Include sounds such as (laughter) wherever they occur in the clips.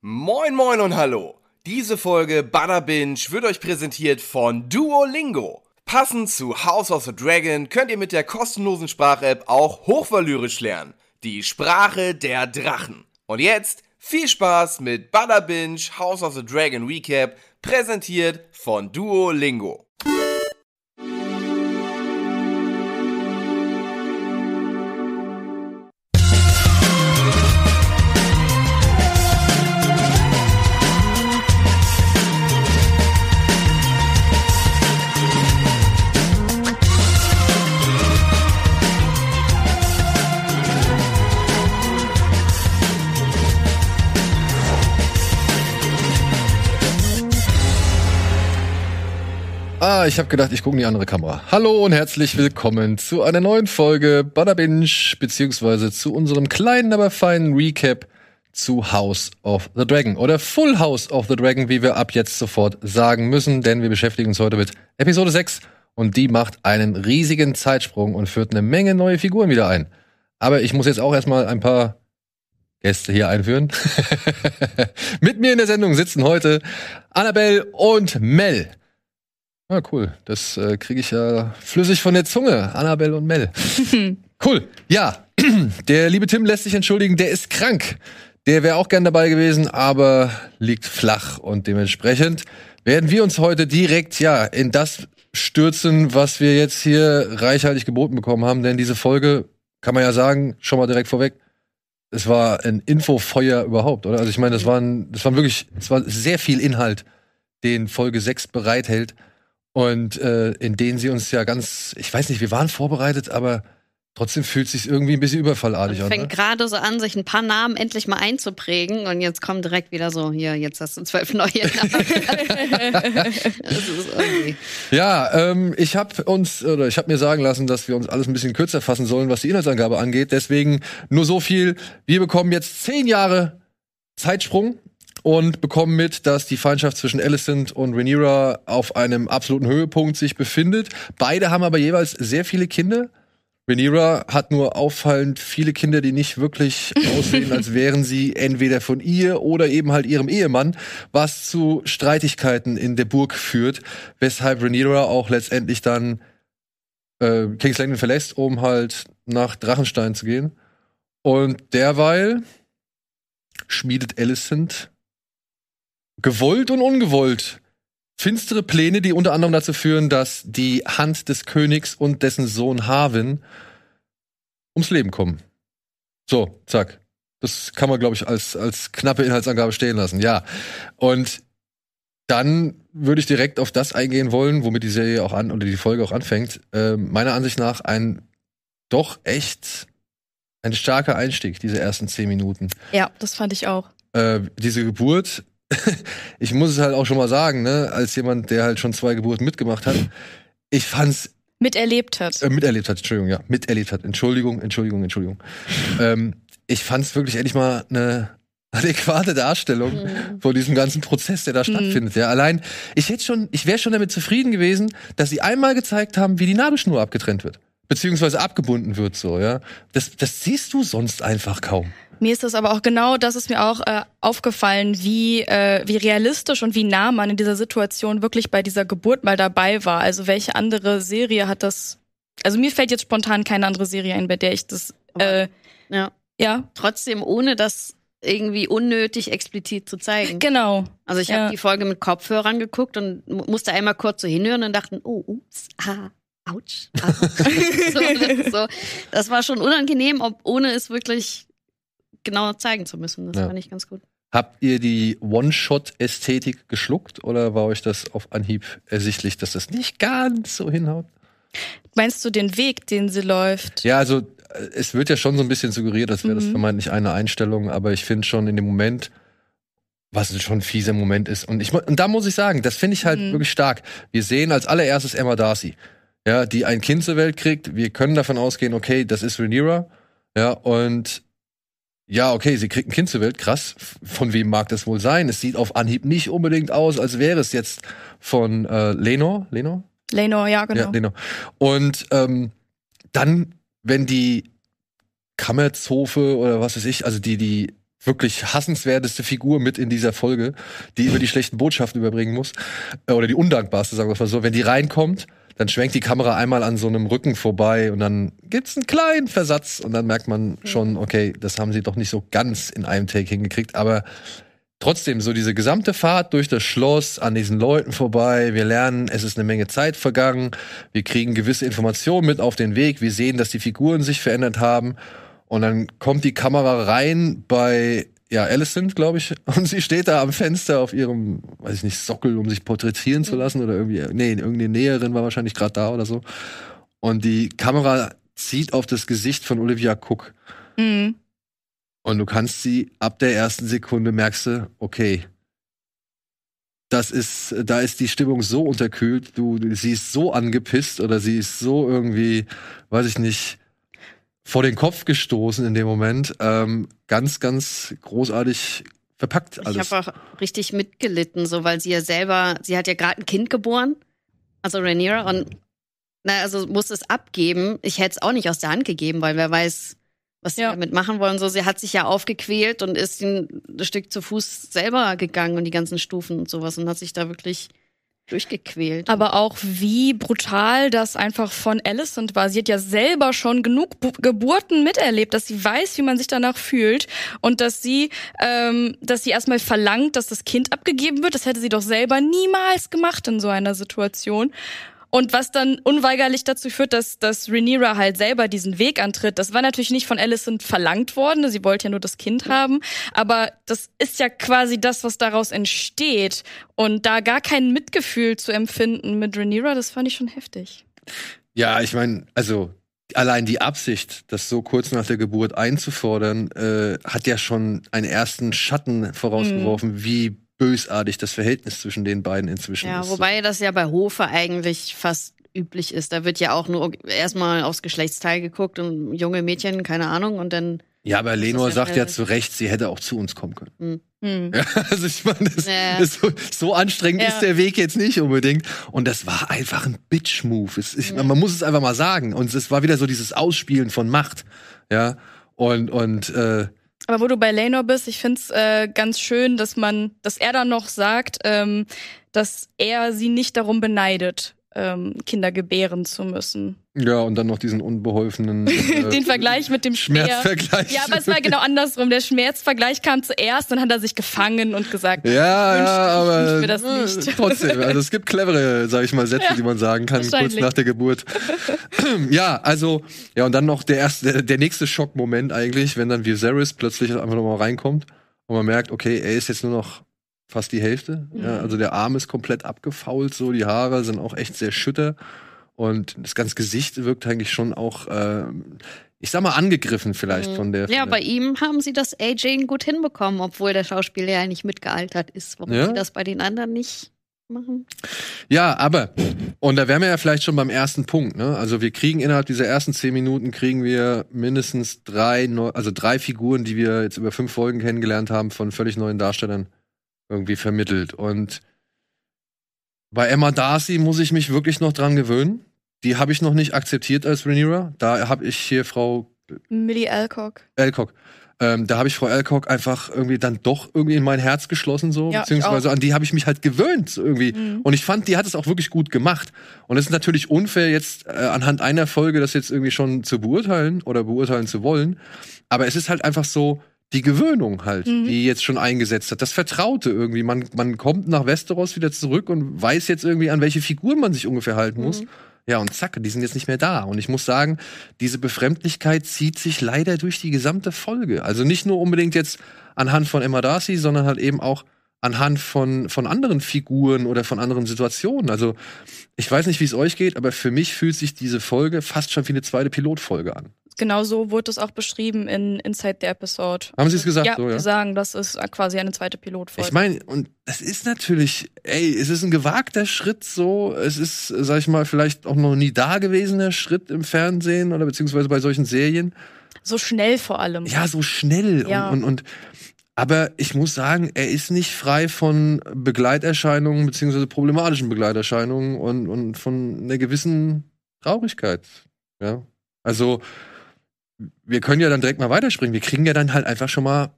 Moin moin und hallo. Diese Folge Butter Binge wird euch präsentiert von Duolingo. Passend zu House of the Dragon könnt ihr mit der kostenlosen Sprach-App auch Hochverlyrisch lernen. Die Sprache der Drachen. Und jetzt viel Spaß mit Butter Binge House of the Dragon Recap, präsentiert von Duolingo. Ich habe gedacht, ich gucke in die andere Kamera. Hallo und herzlich willkommen zu einer neuen Folge Butter Binge, beziehungsweise zu unserem kleinen, aber feinen Recap zu House of the Dragon oder Full House of the Dragon, wie wir ab jetzt sofort sagen müssen, denn wir beschäftigen uns heute mit Episode 6 und die macht einen riesigen Zeitsprung und führt eine Menge neue Figuren wieder ein. Aber ich muss jetzt auch erstmal ein paar Gäste hier einführen. (laughs) mit mir in der Sendung sitzen heute Annabelle und Mel. Ah, cool. Das äh, kriege ich ja flüssig von der Zunge. Annabelle und Mel. (laughs) cool. Ja, (clears throat) der liebe Tim lässt sich entschuldigen, der ist krank. Der wäre auch gern dabei gewesen, aber liegt flach und dementsprechend werden wir uns heute direkt ja in das stürzen, was wir jetzt hier reichhaltig geboten bekommen haben, denn diese Folge kann man ja sagen, schon mal direkt vorweg, es war ein Infofeuer überhaupt, oder? Also ich meine, das waren das waren wirklich, es war sehr viel Inhalt, den Folge 6 bereithält und äh, in denen sie uns ja ganz, ich weiß nicht, wir waren vorbereitet, aber trotzdem fühlt es sich irgendwie ein bisschen überfallartig an. Fängt Ne? gerade so an, sich ein paar Namen endlich mal einzuprägen und jetzt kommt direkt wieder so, hier, jetzt hast du zwölf neue Namen. (laughs) das ist irgendwie. Ja, ähm, ich habe uns oder ich habe mir sagen lassen, dass wir uns alles ein bisschen kürzer fassen sollen, was die Inhaltsangabe angeht. Deswegen nur so viel. Wir bekommen jetzt zehn Jahre Zeitsprung und bekommen mit, dass die Feindschaft zwischen Alicent und Rhaenyra auf einem absoluten Höhepunkt sich befindet. Beide haben aber jeweils sehr viele Kinder. Rhaenyra hat nur auffallend viele Kinder, die nicht wirklich (laughs) aussehen, als wären sie entweder von ihr oder eben halt ihrem Ehemann, was zu Streitigkeiten in der Burg führt, weshalb Rhaenyra auch letztendlich dann äh, King's Landing verlässt, um halt nach Drachenstein zu gehen. Und derweil schmiedet Alicent gewollt und ungewollt finstere Pläne, die unter anderem dazu führen, dass die Hand des Königs und dessen Sohn Harwin ums Leben kommen. So, zack. Das kann man, glaube ich, als, als knappe Inhaltsangabe stehen lassen. Ja. Und dann würde ich direkt auf das eingehen wollen, womit die Serie auch an oder die Folge auch anfängt. Äh, meiner Ansicht nach ein doch echt ein starker Einstieg, diese ersten zehn Minuten. Ja, das fand ich auch. Äh, diese Geburt, (laughs) ich muss es halt auch schon mal sagen, ne, als jemand, der halt schon zwei Geburten mitgemacht hat, ich fand's Miterlebt hat. äh, miterlebt hat, Entschuldigung, ja, miterlebt hat. Entschuldigung, Entschuldigung, Entschuldigung. (laughs) ähm, ich fand's wirklich endlich mal eine adäquate Darstellung Mhm. von diesem ganzen Prozess, der da stattfindet. Ja, allein, ich hätte schon, ich wäre schon damit zufrieden gewesen, dass sie einmal gezeigt haben, wie die Nabelschnur abgetrennt wird. Beziehungsweise abgebunden wird, so, ja. Das, das siehst du sonst einfach kaum. Mir ist das aber auch genau, das ist mir auch äh, aufgefallen, wie, äh, wie realistisch und wie nah man in dieser Situation wirklich bei dieser Geburt mal dabei war. Also welche andere Serie hat das? Also mir fällt jetzt spontan keine andere Serie ein, bei der ich das. Äh, Ja, ja, trotzdem ohne das irgendwie unnötig explizit zu zeigen. genau. Also ich habe Ja. die Folge mit Kopfhörern geguckt und mu- musste einmal kurz so hinhören und dachten, oh, ups, ah, ouch. Ah. (laughs) (laughs) so, das, so. das war schon unangenehm, ob, ohne es wirklich genau zeigen zu müssen. Das Ja. fand ich ganz gut. Habt ihr die One-Shot-Ästhetik geschluckt oder war euch das auf Anhieb ersichtlich, dass das nicht ganz so hinhaut? Meinst du den Weg, den sie läuft? Ja, also äh, es wird ja schon so ein bisschen suggeriert, als wäre das Mhm. vermeintlich eine Einstellung, aber ich finde schon in dem Moment, was schon ein fieser Moment ist. Und ich und da muss ich sagen, das finde ich halt Mhm. wirklich stark. Wir sehen als allererstes Emma Darcy, ja, die ein Kind zur Welt kriegt. Wir können davon ausgehen, okay, das ist Rhaenyra, ja, und ja, okay, sie kriegt ein Kind zur Welt, krass. Von wem mag das wohl sein? Es sieht auf Anhieb nicht unbedingt aus, als wäre es jetzt von äh, Lenor, Lenor? Lenor, ja, genau. Ja, genau. Und ähm, dann, wenn die Kammerzofe oder was weiß ich, also die, die wirklich hassenswerteste Figur mit in dieser Folge, die über die schlechten Botschaften überbringen muss. Äh, oder die undankbarste, sagen wir mal so. Wenn die reinkommt, dann schwenkt die Kamera einmal an so einem Rücken vorbei und dann gibt's einen kleinen Versatz und dann merkt man schon, okay, das haben sie doch nicht so ganz in einem Take hingekriegt, aber trotzdem so diese gesamte Fahrt durch das Schloss an diesen Leuten vorbei. Wir lernen, es ist eine Menge Zeit vergangen. Wir kriegen gewisse Informationen mit auf den Weg. Wir sehen, dass die Figuren sich verändert haben. Und dann kommt die Kamera rein bei ja, Alicent, glaube ich, (laughs) und sie steht da am Fenster auf ihrem, weiß ich nicht, Sockel, um sich porträtieren zu lassen oder irgendwie, nee, irgendeine Näherin war wahrscheinlich gerade da oder so. Und die Kamera zieht auf das Gesicht von Olivia Cook. Mhm. Und du kannst sie ab der ersten Sekunde merkst du, okay, das ist, da ist die Stimmung so unterkühlt, du, sie ist so angepisst oder sie ist so irgendwie, weiß ich nicht, vor den Kopf gestoßen in dem Moment. Ähm, ganz, ganz großartig verpackt alles. Ich habe auch richtig mitgelitten, so weil sie ja selber, sie hat ja gerade ein Kind geboren, also Rhaenyra, und na, also muss es abgeben. Ich hätte es auch nicht aus der Hand gegeben, weil wer weiß, was sie Ja. damit machen wollen. So, sie hat sich ja aufgequält und ist ein Stück zu Fuß selber gegangen und die ganzen Stufen und sowas und hat sich da wirklich durchgequält. Aber auch wie brutal das einfach von Alicent war. Sie hat ja selber schon genug Bu Geburten miterlebt, dass sie weiß, wie man sich danach fühlt und dass sie, ähm, dass sie erstmal verlangt, dass das Kind abgegeben wird. Das hätte sie doch selber niemals gemacht in so einer Situation. Und was dann unweigerlich dazu führt, dass, dass Rhaenyra halt selber diesen Weg antritt. Das war natürlich nicht von Alicent verlangt worden. Sie wollte ja nur das Kind haben. Aber das ist ja quasi das, was daraus entsteht. Und da gar kein Mitgefühl zu empfinden mit Rhaenyra, das fand ich schon heftig. Ja, ich meine, also allein die Absicht, das so kurz nach der Geburt einzufordern, äh, hat ja schon einen ersten Schatten vorausgeworfen, wie bösartig das Verhältnis zwischen den beiden inzwischen ja, ist. wobei das ja bei Hofe eigentlich fast üblich ist. Da wird ja auch nur erstmal aufs Geschlechtsteil geguckt und junge Mädchen, keine Ahnung, und dann ja, aber Lenor ja sagt ja zu Recht, sie hätte auch zu uns kommen können. Hm. (laughs) Ja, also ich meine, das Ja. so, so anstrengend Ja. ist der Weg jetzt nicht unbedingt. Und das war einfach ein Bitch-Move. Ich- Man muss es einfach mal sagen. Und es war wieder so dieses Ausspielen von Macht. Ja. Und, und äh, Aber wo du bei Lenor bist, ich find's äh, ganz schön, dass man, dass er dann noch sagt, ähm, dass er sie nicht darum beneidet, ähm, Kinder gebären zu müssen. ja, und dann noch diesen unbeholfenen (laughs) äh, Den Vergleich mit dem. Schmerzvergleich. Ja, aber es war genau andersrum. Der Schmerzvergleich kam zuerst, dann hat er sich gefangen und gesagt, Ja, ja, ich aber wünsch mir das äh, nicht. trotzdem. (laughs) Also es gibt clevere, sag ich mal, Sätze, Ja, die man sagen kann, kurz nach der Geburt. (laughs) ja, also ja und dann noch der erste, der, der nächste Schockmoment eigentlich, wenn dann Viserys plötzlich einfach noch mal reinkommt und man merkt, okay, er ist jetzt nur noch fast die Hälfte. Ja, also der Arm ist komplett abgefault, so die Haare sind auch echt sehr schütter und das ganze Gesicht wirkt eigentlich schon auch, ähm, ich sag mal, angegriffen vielleicht von der. Mhm. Ja, von bei der ihm haben sie das Aging gut hinbekommen, obwohl der Schauspieler ja nicht mitgealtert ist. Warum Ja. sie das bei den anderen nicht machen? Ja, aber, und da wären wir ja vielleicht schon beim ersten Punkt, ne? Also wir kriegen innerhalb dieser ersten zehn Minuten kriegen wir mindestens drei, also drei Figuren, die wir jetzt über fünf Folgen kennengelernt haben, von völlig neuen Darstellern irgendwie vermittelt. Und bei Emma Darcy muss ich mich wirklich noch dran gewöhnen. Die habe ich noch nicht akzeptiert als Rhaenyra. Da habe ich hier Frau Millie Alcock. Alcock. Ähm, da habe ich Frau Alcock einfach irgendwie dann doch irgendwie in mein Herz geschlossen, so. Ja, beziehungsweise an die habe ich mich halt gewöhnt, irgendwie. Mhm. Und ich fand, die hat es auch wirklich gut gemacht. Und es ist natürlich unfair, jetzt äh, anhand einer Folge das jetzt irgendwie schon zu beurteilen oder beurteilen zu wollen. Aber es ist halt einfach so, die Gewöhnung halt, Mhm. die jetzt schon eingesetzt hat. Das Vertraute irgendwie. Man, man kommt nach Westeros wieder zurück und weiß jetzt irgendwie, an welche Figuren man sich ungefähr halten muss. Ja, und zack, die sind jetzt nicht mehr da. Und ich muss sagen, diese Befremdlichkeit zieht sich leider durch die gesamte Folge. Also nicht nur unbedingt jetzt anhand von Emma Darcy, sondern halt eben auch anhand von, von anderen Figuren oder von anderen Situationen. Also ich weiß nicht, wie es euch geht, aber für mich fühlt sich diese Folge fast schon wie eine zweite Pilotfolge an. Genau so wurde es auch beschrieben in Inside the Episode. Haben Sie es gesagt? Ja, so, ja? wir sagen, das ist quasi eine zweite Pilotfolge. Ich meine, und das ist natürlich, ey, es ist ein gewagter Schritt so. Es ist, sag ich mal, vielleicht auch noch nie dagewesener Schritt im Fernsehen oder beziehungsweise bei solchen Serien. so schnell vor allem. Ja, so schnell Ja. und, und, und aber ich muss sagen, er ist nicht frei von Begleiterscheinungen beziehungsweise problematischen Begleiterscheinungen und, und von einer gewissen Traurigkeit. Ja. Also, wir können ja dann direkt mal weiterspringen. Wir kriegen ja dann halt einfach schon mal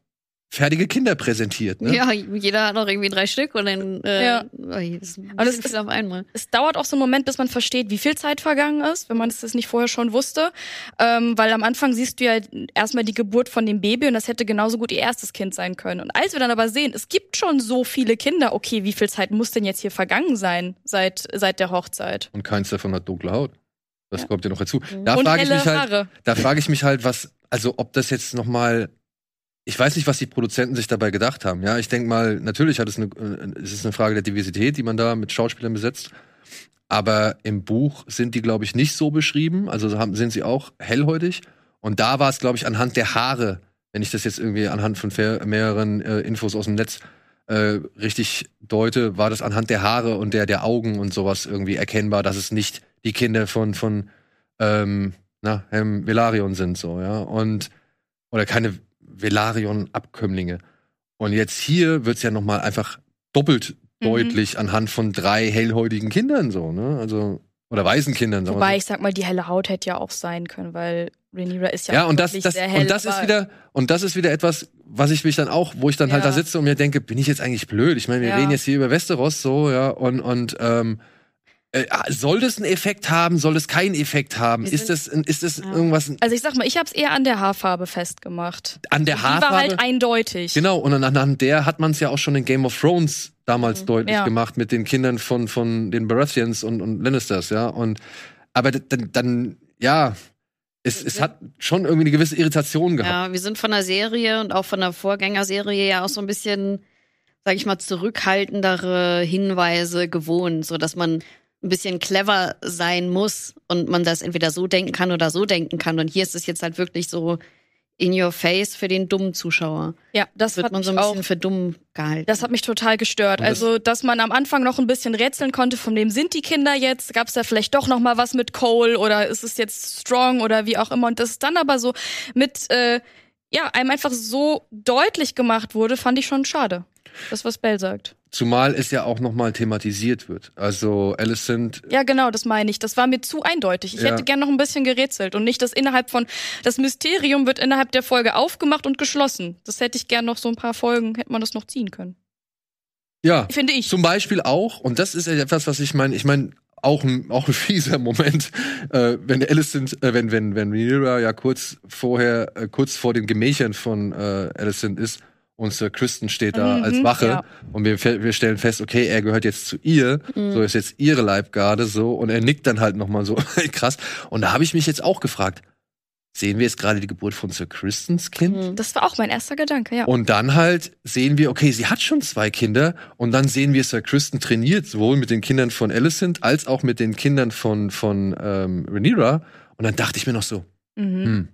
fertige Kinder präsentiert. Ne? Ja, jeder hat noch irgendwie drei Stück und dann äh, Ja. oh, das Aber das ist- auf einmal. es dauert auch so einen Moment, bis man versteht, wie viel Zeit vergangen ist, wenn man es das nicht vorher schon wusste. Ähm, weil am Anfang siehst du ja erstmal die Geburt von dem Baby und das hätte genauso gut ihr erstes Kind sein können. Und als wir dann aber sehen, es gibt schon so viele Kinder, okay, wie viel Zeit muss denn jetzt hier vergangen sein seit, seit der Hochzeit? Und keins davon hat dunkle Haut. Das Ja. kommt ja noch dazu. Da und frage ich mich halt, Haare. da frage ich mich halt, was, also ob das jetzt noch mal, ich weiß nicht, was die Produzenten sich dabei gedacht haben. Ja, ich denke mal, natürlich hat es eine, äh, es ist eine Frage der Diversität, die man da mit Schauspielern besetzt. Aber im Buch sind die, glaube ich, nicht so beschrieben. Also haben, sind sie auch hellhäutig. Und da war es, glaube ich, anhand der Haare, wenn ich das jetzt irgendwie anhand von mehreren äh, Infos aus dem Netz äh, richtig deute, war das anhand der Haare und der, der Augen und sowas irgendwie erkennbar, dass es nicht die Kinder von, von ähm, na, Herrn Velarion sind, so, ja. Und, oder keine Velarion-Abkömmlinge. Und jetzt hier wird's ja nochmal einfach doppelt Mhm. deutlich anhand von drei hellhäutigen Kindern, so, ne? Also, oder weißen Kindern, sagen wir Wobei so. ich sag mal, die helle Haut hätte ja auch sein können, weil Rhaenyra ist ja, Ja, und das, das, sehr hell. und das ist wieder, und das ist wieder etwas, was ich mich dann auch, wo ich dann halt Ja. da sitze und mir denke, bin ich jetzt eigentlich blöd? Ich meine, wir Ja. reden jetzt hier über Westeros, so, ja, und, und, ähm, äh, soll das einen Effekt haben? Soll das keinen Effekt haben? Wir Ist das, ist das Ja. irgendwas Also ich sag mal, ich hab's eher an der Haarfarbe festgemacht. an der Die Haarfarbe? war halt eindeutig. Genau, und anhand der hat man es ja auch schon in Game of Thrones damals Mhm. deutlich Ja. gemacht mit den Kindern von, von den Baratheons und, und Lannisters, ja. Und aber dann, dann ja, es, es hat schon irgendwie eine gewisse Irritation gehabt. Ja, wir sind von der Serie und auch von der Vorgängerserie ja auch so ein bisschen, sag ich mal, zurückhaltendere Hinweise gewohnt, so dass man ein bisschen clever sein muss und man das entweder so denken kann oder so denken kann. Und hier ist es jetzt halt wirklich so in your face für den dummen Zuschauer. Ja, das wird hat man so ein bisschen auch für dumm gehalten. Das hat mich total gestört. Also, dass man am Anfang noch ein bisschen rätseln konnte, von wem sind die Kinder jetzt? Gab es da vielleicht doch noch mal was mit Cole oder ist es jetzt Strong oder wie auch immer? Und das dann aber so mit, äh, ja, einem einfach so deutlich gemacht wurde, fand ich schon schade. Das, was Bell sagt. Zumal es ja auch nochmal thematisiert wird. Also Alicent, Ja, genau, das meine ich. Das war mir zu eindeutig. Ich Ja. hätte gern noch ein bisschen gerätselt und nicht das innerhalb von, das Mysterium wird innerhalb der Folge aufgemacht und geschlossen. Das hätte ich gern noch so ein paar Folgen, hätte man das noch ziehen können. ja, Finde ich. zum Beispiel auch, und das ist etwas, was ich meine, ich meine, auch ein, auch ein (laughs) fieser Moment, äh, wenn Alicent, äh, wenn, wenn, wenn Rhaenyra ja kurz vorher, äh, kurz vor den Gemächern von äh, Alicent ist und Sir Kristen steht da Mhm, als Wache ja. und wir, wir stellen fest, okay, er gehört jetzt zu ihr, so ist jetzt ihre Leibgarde so und er nickt dann halt nochmal so, (laughs) krass. Und da habe ich mich jetzt auch gefragt, sehen wir jetzt gerade die Geburt von Sir Kristens Kind? Mhm. Das war auch mein erster Gedanke, ja. Und dann halt sehen wir, okay, sie hat schon zwei Kinder und dann sehen wir Sir Kristen trainiert, sowohl mit den Kindern von Alicent als auch mit den Kindern von, von ähm, Rhaenyra. Und dann dachte ich mir noch so, Mhm. hm,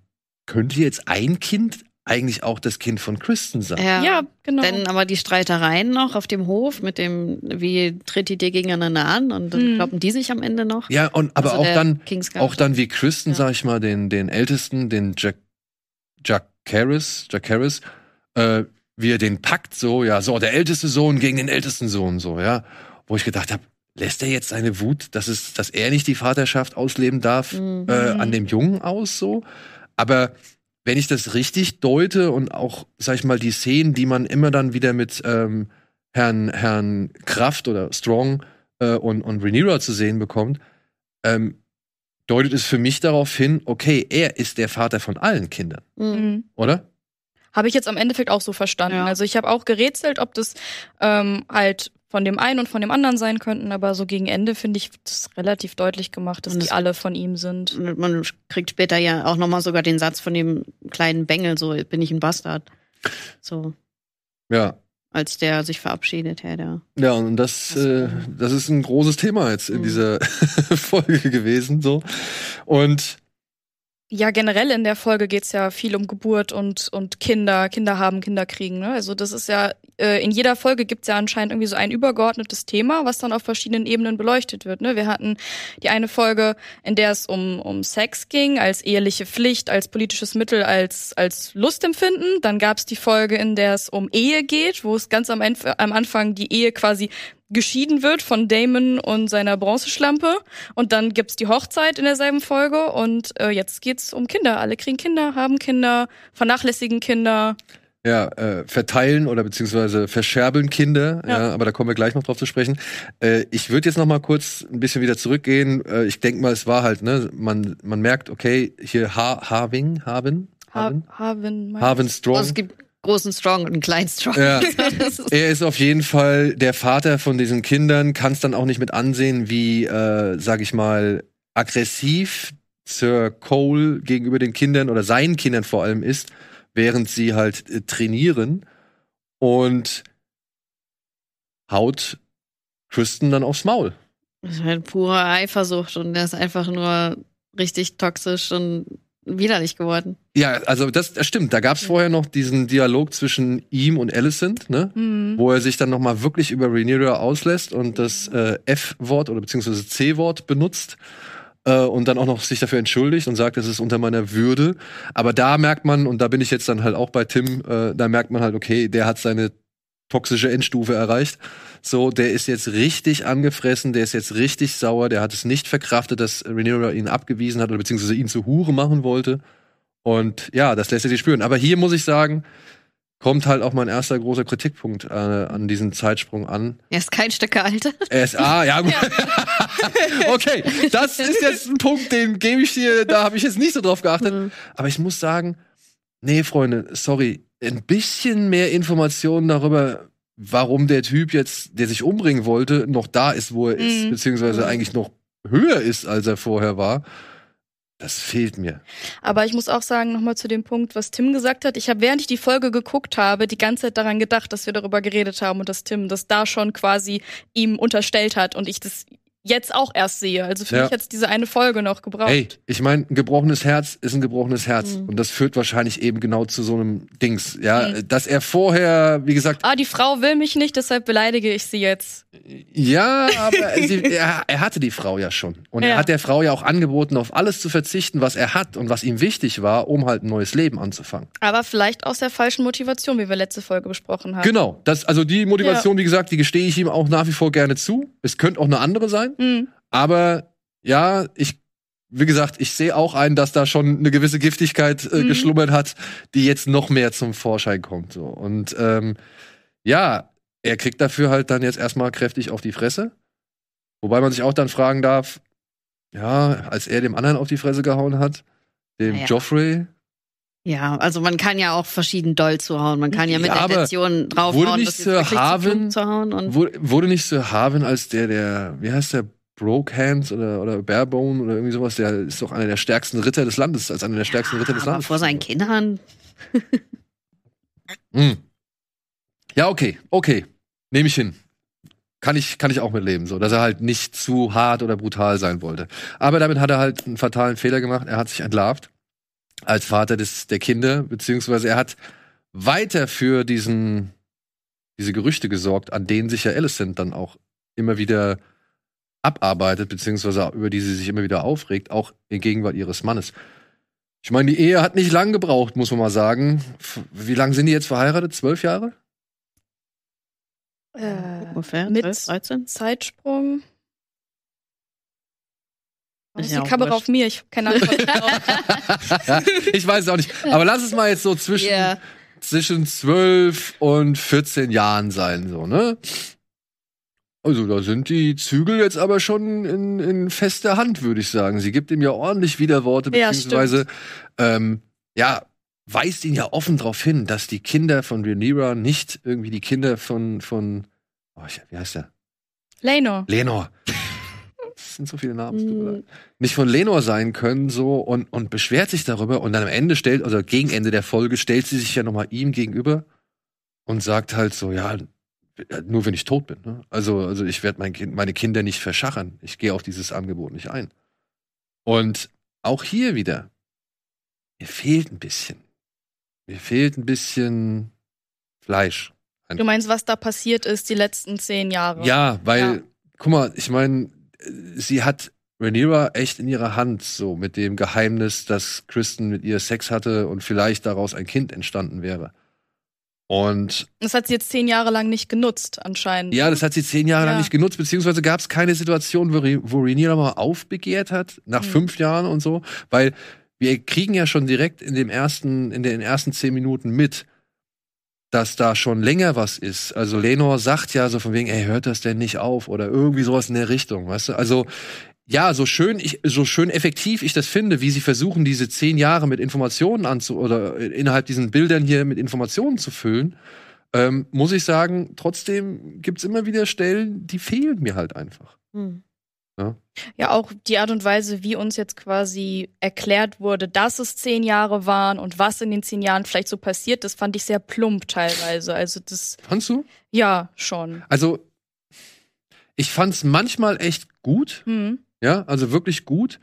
könnte jetzt ein Kind eigentlich auch das Kind von Kristen sein? ja. Ja, genau. Dann aber die Streitereien noch auf dem Hof mit dem, wie tritt die dir gegeneinander an und dann Mhm. kloppen die sich am Ende noch. Ja, und aber Also auch dann, Kingsguard. auch dann wie Kristen, Ja. sag ich mal, den, den Ältesten, den Jack, Jack Harris, Jack Harris, äh, wie er den packt, so, ja, so, der älteste Sohn gegen den ältesten Sohn, so, ja. Wo ich gedacht habe, lässt er jetzt seine Wut, dass es, dass er nicht die Vaterschaft ausleben darf, Mhm. äh, an dem Jungen aus, so. Aber wenn ich das richtig deute und auch, sag ich mal, die Szenen, die man immer dann wieder mit ähm, Herrn, Herrn Kraft oder Strong äh, und, und Rhaenyra zu sehen bekommt, ähm, deutet es für mich darauf hin, okay, er ist der Vater von allen Kindern, Mhm. Oder? Habe ich jetzt am Endeffekt auch so verstanden. Ja. Also ich habe auch gerätselt, ob das ähm, halt von dem einen und von dem anderen sein könnten, aber so gegen Ende finde ich das relativ deutlich gemacht, dass Und die alle von ihm sind. Und man kriegt später ja auch nochmal sogar den Satz von dem kleinen Bengel, so bin ich ein Bastard. So, Ja. als der sich verabschiedet, der. Ja, und das, Das, äh, äh, das ist ein großes Thema jetzt in Mhm. dieser (laughs) Folge gewesen, so. Und Ja, generell in der Folge geht's ja viel um Geburt und, und Kinder, Kinder haben, Kinder kriegen. Ne? Also das ist ja, äh, in jeder Folge gibt's ja anscheinend irgendwie so ein übergeordnetes Thema, was dann auf verschiedenen Ebenen beleuchtet wird. Ne? Wir hatten die eine Folge, in der es um, um Sex ging, als eheliche Pflicht, als politisches Mittel, als, als Lustempfinden. Dann gab's die Folge, in der es um Ehe geht, wo es ganz am, Enf- am Anfang die Ehe quasi geschieden wird von Damon und seiner Bronzeschlampe. Und dann gibt's die Hochzeit in derselben Folge. Und äh, jetzt geht's um Kinder. Alle kriegen Kinder, haben Kinder, vernachlässigen Kinder. ja, äh, verteilen oder beziehungsweise verscherbeln Kinder. Ja. Ja. aber da kommen wir gleich noch drauf zu sprechen. Äh, ich würde jetzt noch mal kurz ein bisschen wieder zurückgehen. Äh, ich denke mal, es war halt, ne, man, man merkt, okay, hier ha Harving, Harvin, Ha Harvin, Strong. es gibt großen Strong und einen kleinen Strong. Ja. (laughs) Er ist auf jeden Fall der Vater von diesen Kindern, kann es dann auch nicht mit ansehen, wie, äh, sag ich mal, aggressiv Sir Cole gegenüber den Kindern oder seinen Kindern vor allem ist, während sie halt äh, trainieren und haut Kristen dann aufs Maul. Das ist halt pure Eifersucht und der ist einfach nur richtig toxisch und widerlich geworden. Ja, also das, das stimmt. Da gab es vorher noch diesen Dialog zwischen ihm und Alicent, ne? Mhm. wo er sich dann noch mal wirklich über Rhaenyra auslässt und das äh, F-Wort oder beziehungsweise C-Wort benutzt äh, und dann auch noch sich dafür entschuldigt und sagt, das ist unter meiner Würde. Aber da merkt man, und da bin ich jetzt dann halt auch bei Tim, äh, da merkt man halt, okay, der hat seine toxische Endstufe erreicht. So, der ist jetzt richtig angefressen, der ist jetzt richtig sauer, der hat es nicht verkraftet, dass Rhaenyra ihn abgewiesen hat oder beziehungsweise ihn zu Hure machen wollte. Und ja, das lässt er sich spüren. Aber hier muss ich sagen, kommt halt auch mein erster großer Kritikpunkt äh, an diesen Zeitsprung an. Er ist kein Stück gealtert. Er ist, ah, ja, gut. (laughs) okay, das ist jetzt ein Punkt, den gebe ich dir, da habe ich jetzt nicht so drauf geachtet. Mhm. Aber ich muss sagen, nee, Freunde, sorry, ein bisschen mehr Informationen darüber, warum der Typ jetzt, der sich umbringen wollte, noch da ist, wo er ist, Mhm. beziehungsweise Mhm. eigentlich noch höher ist, als er vorher war. Das fehlt mir. Aber ich muss auch sagen, nochmal zu dem Punkt, was Tim gesagt hat. Ich habe, während ich die Folge geguckt habe, die ganze Zeit daran gedacht, dass wir darüber geredet haben und dass Tim das da schon quasi ihm unterstellt hat und ich das jetzt auch erst sehe. Also für Ja. mich hat diese eine Folge noch gebraucht. Hey, ich meine, ein gebrochenes Herz ist ein gebrochenes Herz. Mhm. Und das führt wahrscheinlich eben genau zu so einem Dings. Ja, Mhm. dass er vorher, wie gesagt, Ah, die Frau will mich nicht, deshalb beleidige ich sie jetzt. ja, aber sie, (laughs) er, er hatte die Frau ja schon. Und er Ja. hat der Frau ja auch angeboten, auf alles zu verzichten, was er hat und was ihm wichtig war, um halt ein neues Leben anzufangen. Aber vielleicht aus der falschen Motivation, wie wir letzte Folge besprochen haben. Genau. Das, also die Motivation, wie gesagt, die gestehe ich ihm auch nach wie vor gerne zu. Es könnte auch eine andere sein. Mhm. Aber ja, ich, wie gesagt, ich sehe auch ein, dass da schon eine gewisse Giftigkeit äh, Mhm. geschlummert hat, die jetzt noch mehr zum Vorschein kommt. So. Und ähm, ja, er kriegt dafür halt dann jetzt erstmal kräftig auf die Fresse. Wobei man sich auch dann fragen darf, ja, als er dem anderen auf die Fresse gehauen hat, dem Naja. Joffrey, Ja, also man kann ja auch verschieden doll zuhauen. Man kann ja mit Ja, der Intention draufhauen, wurde nicht Sir wirklich zu Harwin- plump zu hauen. Und Wurde, wurde nicht Sir Harvin als der, der, wie heißt der, Broke Hands oder, oder Barebone oder irgendwie sowas, der ist doch einer der stärksten Ritter des Landes, als einer der stärksten Ritter des aber Landes. vor seinen Kindern. (laughs) Hm. Ja, okay, okay. Nehme ich hin. Kann ich, kann ich auch mitleben, so, dass er halt nicht zu hart oder brutal sein wollte. Aber damit hat er halt einen fatalen Fehler gemacht. Er hat sich entlarvt als Vater des, der Kinder, beziehungsweise er hat weiter für diesen, diese Gerüchte gesorgt, an denen sich ja Alicent dann auch immer wieder abarbeitet, beziehungsweise über die sie sich immer wieder aufregt, auch in Gegenwart ihres Mannes. Ich meine, die Ehe hat nicht lang gebraucht, muss man mal sagen. F- Wie lange sind die jetzt verheiratet? Zwölf Jahre? Äh, Ungefähr mit 12, 13. Zeitsprung. Ist Ist ja die Kamera wurscht. auf mir? Ich hab keine Antwort drauf. (laughs) (laughs) ja, ich weiß es auch nicht. Aber lass es mal jetzt so zwischen, Ja. zwischen 12 und 14 Jahren sein, so, ne? Also, da sind die Zügel jetzt aber schon in, in fester Hand, würde ich sagen. Sie gibt ihm ja ordentlich Widerworte, Ja, beziehungsweise, ähm, ja, weist ihn ja offen darauf hin, dass die Kinder von Rhaenyra nicht irgendwie die Kinder von, von, oh, wie heißt der? Lenor. Lenor. Das sind so viele Namen. es tut mir Mhm. leid. Nicht von Lenor sein können so und, und beschwert sich darüber und dann am Ende stellt, also gegen Ende der Folge stellt sie sich ja nochmal ihm gegenüber und sagt halt so, ja, nur wenn ich tot bin. Ne? Also, also ich werde mein kind, meine Kinder nicht verschachern. Ich gehe auf dieses Angebot nicht ein. Und auch hier wieder, mir fehlt ein bisschen. Mir fehlt ein bisschen Fleisch. Du meinst, was da passiert ist die letzten zehn Jahre? Ja, weil, Ja. guck mal, ich meine, sie hat Rhaenyra echt in ihrer Hand, so mit dem Geheimnis, dass Kristen mit ihr Sex hatte und vielleicht daraus ein Kind entstanden wäre. Und Das hat sie jetzt zehn Jahre lang nicht genutzt, anscheinend. ja, das hat sie zehn Jahre lang Ja. nicht genutzt, beziehungsweise gab es keine Situation, wo, wo Rhaenyra mal aufbegehrt hat, nach Mhm. fünf Jahren und so, weil wir kriegen ja schon direkt in dem ersten, in den ersten zehn Minuten mit, dass da schon länger was ist. Also Lenor sagt ja so von wegen, ey, hört das denn nicht auf oder irgendwie sowas in der Richtung, weißt du? Also ja, so schön ich, so schön effektiv ich das finde, wie sie versuchen, diese zehn Jahre mit Informationen anzu oder innerhalb diesen Bildern hier mit Informationen zu füllen, ähm, muss ich sagen, trotzdem gibt's immer wieder Stellen, die fehlen mir halt einfach. Hm. Ja, auch die Art und Weise, wie uns jetzt quasi erklärt wurde, dass es zehn Jahre waren und was in den zehn Jahren vielleicht so passiert, das fand ich sehr plump teilweise. Also das, Fandst du? ja, schon. Also ich fand's manchmal echt gut, Hm. ja, also wirklich gut.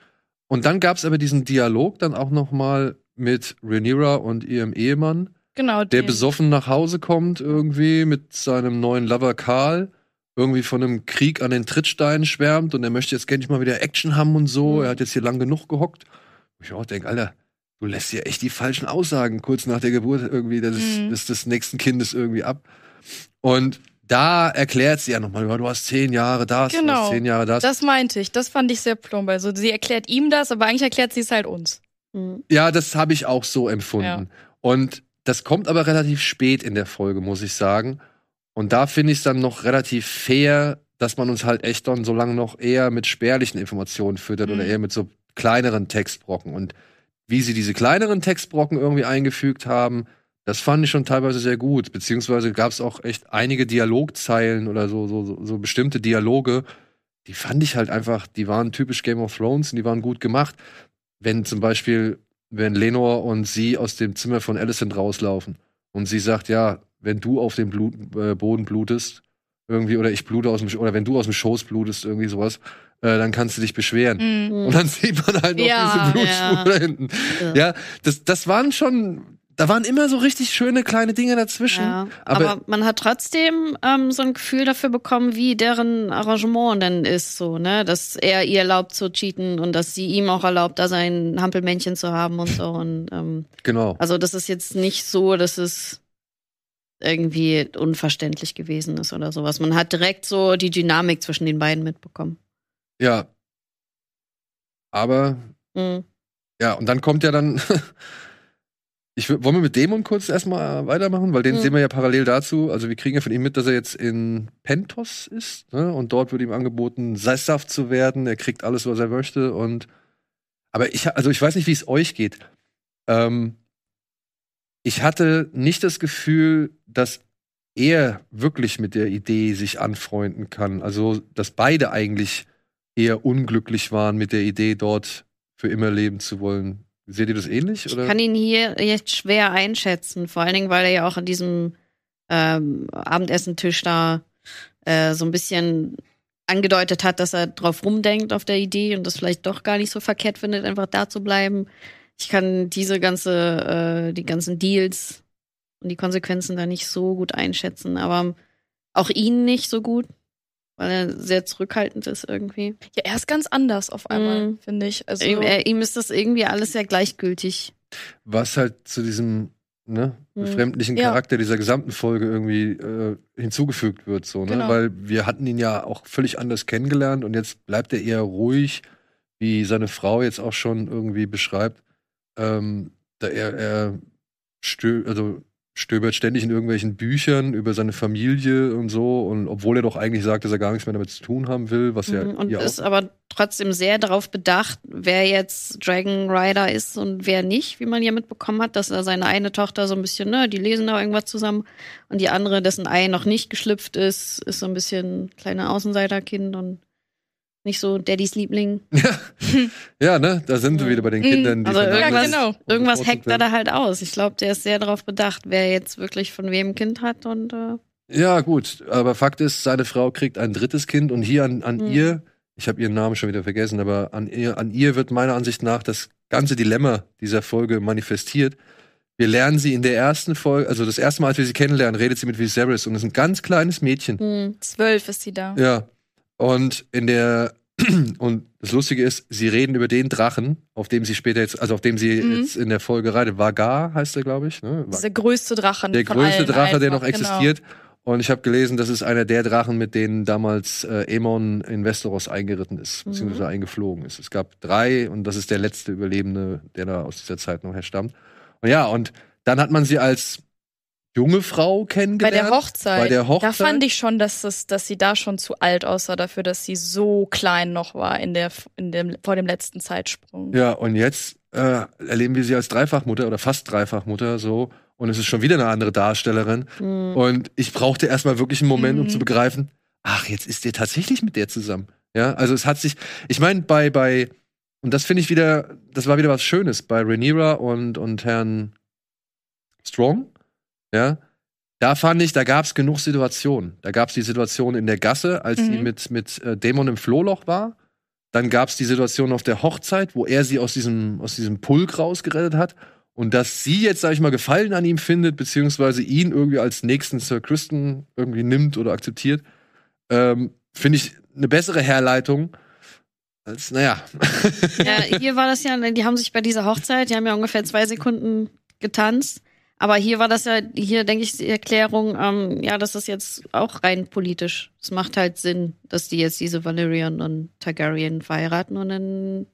Und dann gab's aber diesen Dialog dann auch noch mal mit Rhaenyra und ihrem Ehemann, Genau. der den- besoffen nach Hause kommt irgendwie mit seinem neuen Lover Karl, irgendwie von einem Krieg an den Trittsteinen schwärmt und er möchte jetzt endlich mal wieder Action haben und so. Mhm. Er hat jetzt hier lang genug gehockt. Ich auch denke, Alter, du lässt hier echt die falschen Aussagen kurz nach der Geburt irgendwie des, Mhm. des, des nächsten Kindes irgendwie ab. Und da erklärt sie ja nochmal, du hast zehn Jahre das, du Genau. hast zehn Jahre das. Das meinte ich, das fand ich sehr plump. Also sie erklärt ihm das, aber eigentlich erklärt sie es halt uns. Hm. Ja, das habe ich auch so empfunden. Ja. Und das kommt aber relativ spät in der Folge, muss ich sagen. Und da finde ich es dann noch relativ fair, dass man uns halt echt dann so lange noch eher mit spärlichen Informationen füttert Mhm. oder eher mit so kleineren Textbrocken. Und wie sie diese kleineren Textbrocken irgendwie eingefügt haben, das fand ich schon teilweise sehr gut. Beziehungsweise gab es auch echt einige Dialogzeilen oder so, so, so, bestimmte Dialoge, die fand ich halt einfach, die waren typisch Game of Thrones und die waren gut gemacht. Wenn zum Beispiel, wenn Lenor und sie aus dem Zimmer von Alicent rauslaufen und sie sagt, ja, wenn du auf dem Blut, äh, Boden blutest, irgendwie, oder ich blute aus dem, oder wenn du aus dem Schoß blutest, irgendwie sowas, äh, dann kannst du dich beschweren. Mhm. Hm. Und dann sieht man halt noch Ja, diese Blutspur ja. da hinten. Ja. Ja, das, das waren schon, da waren immer so richtig schöne kleine Dinge dazwischen. Ja, aber- aber, man hat trotzdem ähm, so ein Gefühl dafür bekommen, wie deren Arrangement dann ist, so, ne, dass er ihr erlaubt zu cheaten und dass sie ihm auch erlaubt, da sein Hampelmännchen zu haben und so. Und ähm, Genau. also das ist jetzt nicht so, dass es irgendwie unverständlich gewesen ist oder sowas. Man hat direkt so die Dynamik zwischen den beiden mitbekommen. Ja. Aber, Mhm. ja, und dann kommt ja dann. (laughs) Ich, wollen wir mit Dämon kurz erstmal weitermachen? Weil den Mhm. sehen wir ja parallel dazu. Also wir kriegen ja von ihm mit, dass er jetzt in Pentos ist. Ne? Und dort wird ihm angeboten, sesshaft zu werden. Er kriegt alles, was er möchte. Und aber ich, also ich weiß nicht, wie es euch geht. Ähm, ich hatte nicht das Gefühl, dass er wirklich mit der Idee sich anfreunden kann. Also, dass beide eigentlich eher unglücklich waren mit der Idee, dort für immer leben zu wollen. Seht ihr das ähnlich? Ich Oder? kann ihn hier jetzt schwer einschätzen, vor allen Dingen, weil er ja auch an diesem ähm, Abendessentisch da äh, so ein bisschen angedeutet hat, dass er drauf rumdenkt auf der Idee und das vielleicht doch gar nicht so verkehrt findet, einfach da zu bleiben. Ich kann diese ganze, äh, die ganzen Deals und die Konsequenzen da nicht so gut einschätzen, aber auch ihn nicht so gut, weil er sehr zurückhaltend ist irgendwie. Ja, er ist ganz anders auf einmal, Mhm. finde ich. Also, Ihm, er, ihm ist das irgendwie alles sehr gleichgültig. Was halt zu diesem ne, Mhm. befremdlichen Ja. Charakter dieser gesamten Folge irgendwie äh, hinzugefügt wird. So, ne? Genau. Weil wir hatten ihn ja auch völlig anders kennengelernt und jetzt bleibt er eher ruhig, wie seine Frau jetzt auch schon irgendwie beschreibt. Ähm, da er, er stö also stöbert ständig in irgendwelchen Büchern über seine Familie und so und obwohl er doch eigentlich sagt, dass er gar nichts mehr damit zu tun haben will, was ja Mhm, und ist aber trotzdem sehr darauf bedacht, wer jetzt Dragon Rider ist und wer nicht, wie man ja mitbekommen hat, dass er seine eine Tochter so ein bisschen, ne, die lesen da irgendwas zusammen und die andere, dessen Ei noch nicht geschlüpft ist, ist so ein bisschen kleiner Außenseiterkind und nicht so Daddys Liebling. (laughs) ja, ne, da sind wir Mhm. wieder bei den Mhm. Kindern, die Also irgendwas- genau. Irgendwas hackt er da halt aus. Ich glaube, der ist sehr darauf bedacht, wer jetzt wirklich von wem ein Kind hat und äh, Ja, gut, aber Fakt ist, seine Frau kriegt ein drittes Kind und hier an, an Mhm. ihr, ich habe ihren Namen schon wieder vergessen, aber an ihr, an ihr wird meiner Ansicht nach das ganze Dilemma dieser Folge manifestiert. Wir lernen sie in der ersten Folge, also das erste Mal, als wir sie kennenlernen, redet sie mit Viserys und ist ein ganz kleines Mädchen. hm, zwölf ist sie da. Ja. Und in der (clears throat) und das Lustige ist, sie reden über den Drachen, auf dem sie später jetzt, also auf dem sie Mhm. jetzt in der Folge reitet. Vagar heißt er, glaube ich. Ne? Das ist der größte Drachen. der größte Drache, der noch existiert. Und ich habe gelesen, das ist einer der Drachen, mit denen damals äh, Aemon in Westeros eingeritten ist, Mhm. beziehungsweise eingeflogen ist. Es gab drei und das ist der letzte Überlebende, der da aus dieser Zeit noch herstammt. Und ja, und dann hat man sie als junge Frau Bei kennengelernt. der Hochzeit. Bei der Hochzeit. Da fand ich schon, dass, es, dass sie da schon zu alt aussah dafür, dass sie so klein noch war in der, in dem, vor dem letzten Zeitsprung. Ja, und jetzt äh, erleben wir sie als Dreifachmutter oder fast Dreifachmutter so. Und es ist schon wieder eine andere Darstellerin. Hm. Und ich brauchte erstmal wirklich einen Moment, um Mhm. zu begreifen, ach, jetzt ist der tatsächlich mit der zusammen. Ja, also es hat sich, ich meine, bei, bei, und das finde ich wieder, das war wieder was Schönes, bei Rhaenyra und, und Herrn Strong, ja, da fand ich, da gab es genug Situationen. Da gab es die Situation in der Gasse, als sie Mhm. mit, mit äh, Dämon im Flohloch war. Dann gab es die Situation auf der Hochzeit, wo er sie aus diesem, aus diesem Pulk rausgerettet hat. Und dass sie jetzt, sag ich mal, Gefallen an ihm findet, beziehungsweise ihn irgendwie als nächsten Sir Kristen irgendwie nimmt oder akzeptiert, ähm, finde ich eine bessere Herleitung als, naja. Ja, hier war das ja, die haben sich bei dieser Hochzeit, die haben ja ungefähr zwei Sekunden getanzt. Aber hier war das ja, hier denke ich, die Erklärung, ähm, ja, das ist jetzt auch rein politisch. Es macht halt Sinn, dass die jetzt diese Valerian und Targaryen verheiraten und dann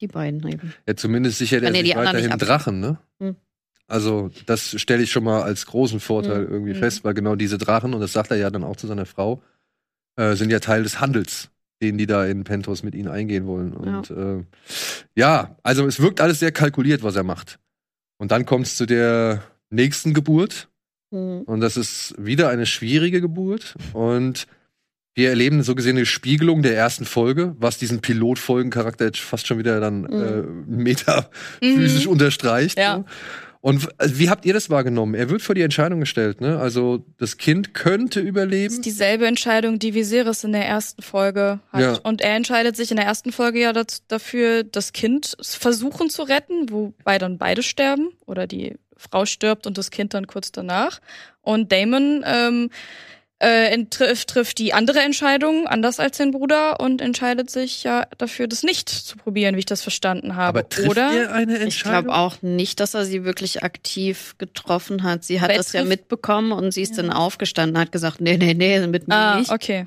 die beiden eben. Ja, zumindest sichert er Ah, nee, sich weiterhin. Drachen, ne? Hm. Also, das stelle ich schon mal als großen Vorteil Hm. irgendwie Hm. fest, weil genau diese Drachen, und das sagt er ja dann auch zu seiner Frau, äh, sind ja Teil des Handels, den die da in Pentos mit ihnen eingehen wollen. Und äh, ja, also es wirkt alles sehr kalkuliert, was er macht. Und dann kommt es zu der nächsten Geburt. Hm. Und das ist wieder eine schwierige Geburt. Und wir erleben so gesehen eine Spiegelung der ersten Folge, was diesen Pilotfolgencharakter jetzt fast schon wieder dann äh, metaphysisch Mhm. unterstreicht. Ja. So. Und also wie habt ihr das wahrgenommen? Er wird vor die Entscheidung gestellt, ne? Also das Kind könnte Das überleben. ist dieselbe Entscheidung, die Viserys in der ersten Folge hat. Ja. Und er entscheidet sich in der ersten Folge ja das, dafür, das Kind versuchen zu retten, wobei dann beide sterben oder die Frau stirbt und das Kind dann kurz danach. Und Damon ähm, äh, trifft, trifft die andere Entscheidung, anders als sein Bruder, und entscheidet sich ja dafür, das nicht zu probieren, wie ich das verstanden habe. Aber trifft oder er eine Ich Entscheidung? glaube auch nicht, dass er sie wirklich aktiv getroffen hat. Sie hat das ja mitbekommen und sie ist Ja. dann aufgestanden, hat gesagt, nee, nee, nee, mit mir Ah, nicht. okay.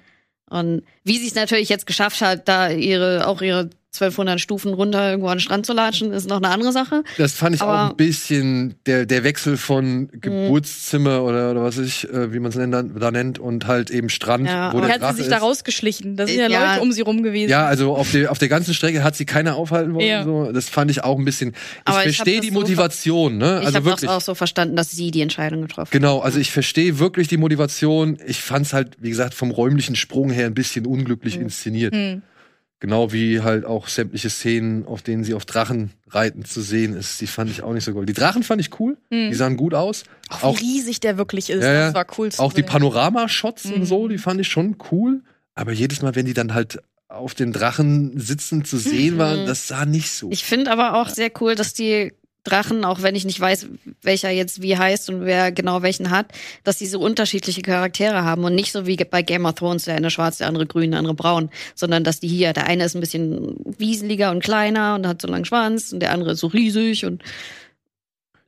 Und wie sie es natürlich jetzt geschafft hat, da ihre, auch ihre 1200 Stufen runter irgendwo an den Strand zu latschen, ist noch eine andere Sache. Das fand ich auch Aber- ein bisschen der, der Wechsel von Geburtszimmer oder, oder was ich, äh, wie man es da nennt, und halt eben Strand, Ja, wo der Hat sie Drache sich ist. da rausgeschlichen. Da sind ja, Ja. Leute um sie rum gewesen. Ja, also auf, der auf der ganzen Strecke hat sie keiner aufhalten wollen. Ja. So. Das fand ich auch ein bisschen. Ich ich verstehe die so Motivation, ne? Ich Also habe das wirklich. auch so verstanden, dass sie die Entscheidung getroffen hat. Genau, also ich verstehe wirklich die Motivation. Ich fand es halt, wie gesagt, vom räumlichen Sprung her ein bisschen unglücklich Mhm. inszeniert. Hm. Genau wie halt auch sämtliche Szenen, auf denen sie auf Drachen reiten zu sehen ist. Die fand ich auch nicht so gut. Die Drachen fand ich cool. Hm. Die sahen gut aus. Auch, Auch- wie riesig der wirklich ist. Ja. Das war cool zu Auch die sehen. Panoramashots und Mhm. so, die fand ich schon cool. Aber jedes Mal, wenn die dann halt auf den Drachen sitzen zu sehen waren, Mhm. das sah nicht so. Ich finde aber auch sehr cool, dass die Drachen, auch wenn ich nicht weiß, welcher jetzt wie heißt und wer genau welchen hat, dass sie so unterschiedliche Charaktere haben und nicht so wie bei Game of Thrones, der eine schwarz, der andere grün, der andere braun, sondern dass die hier, der eine ist ein bisschen wieseliger und kleiner und hat so einen langen Schwanz und der andere ist so riesig und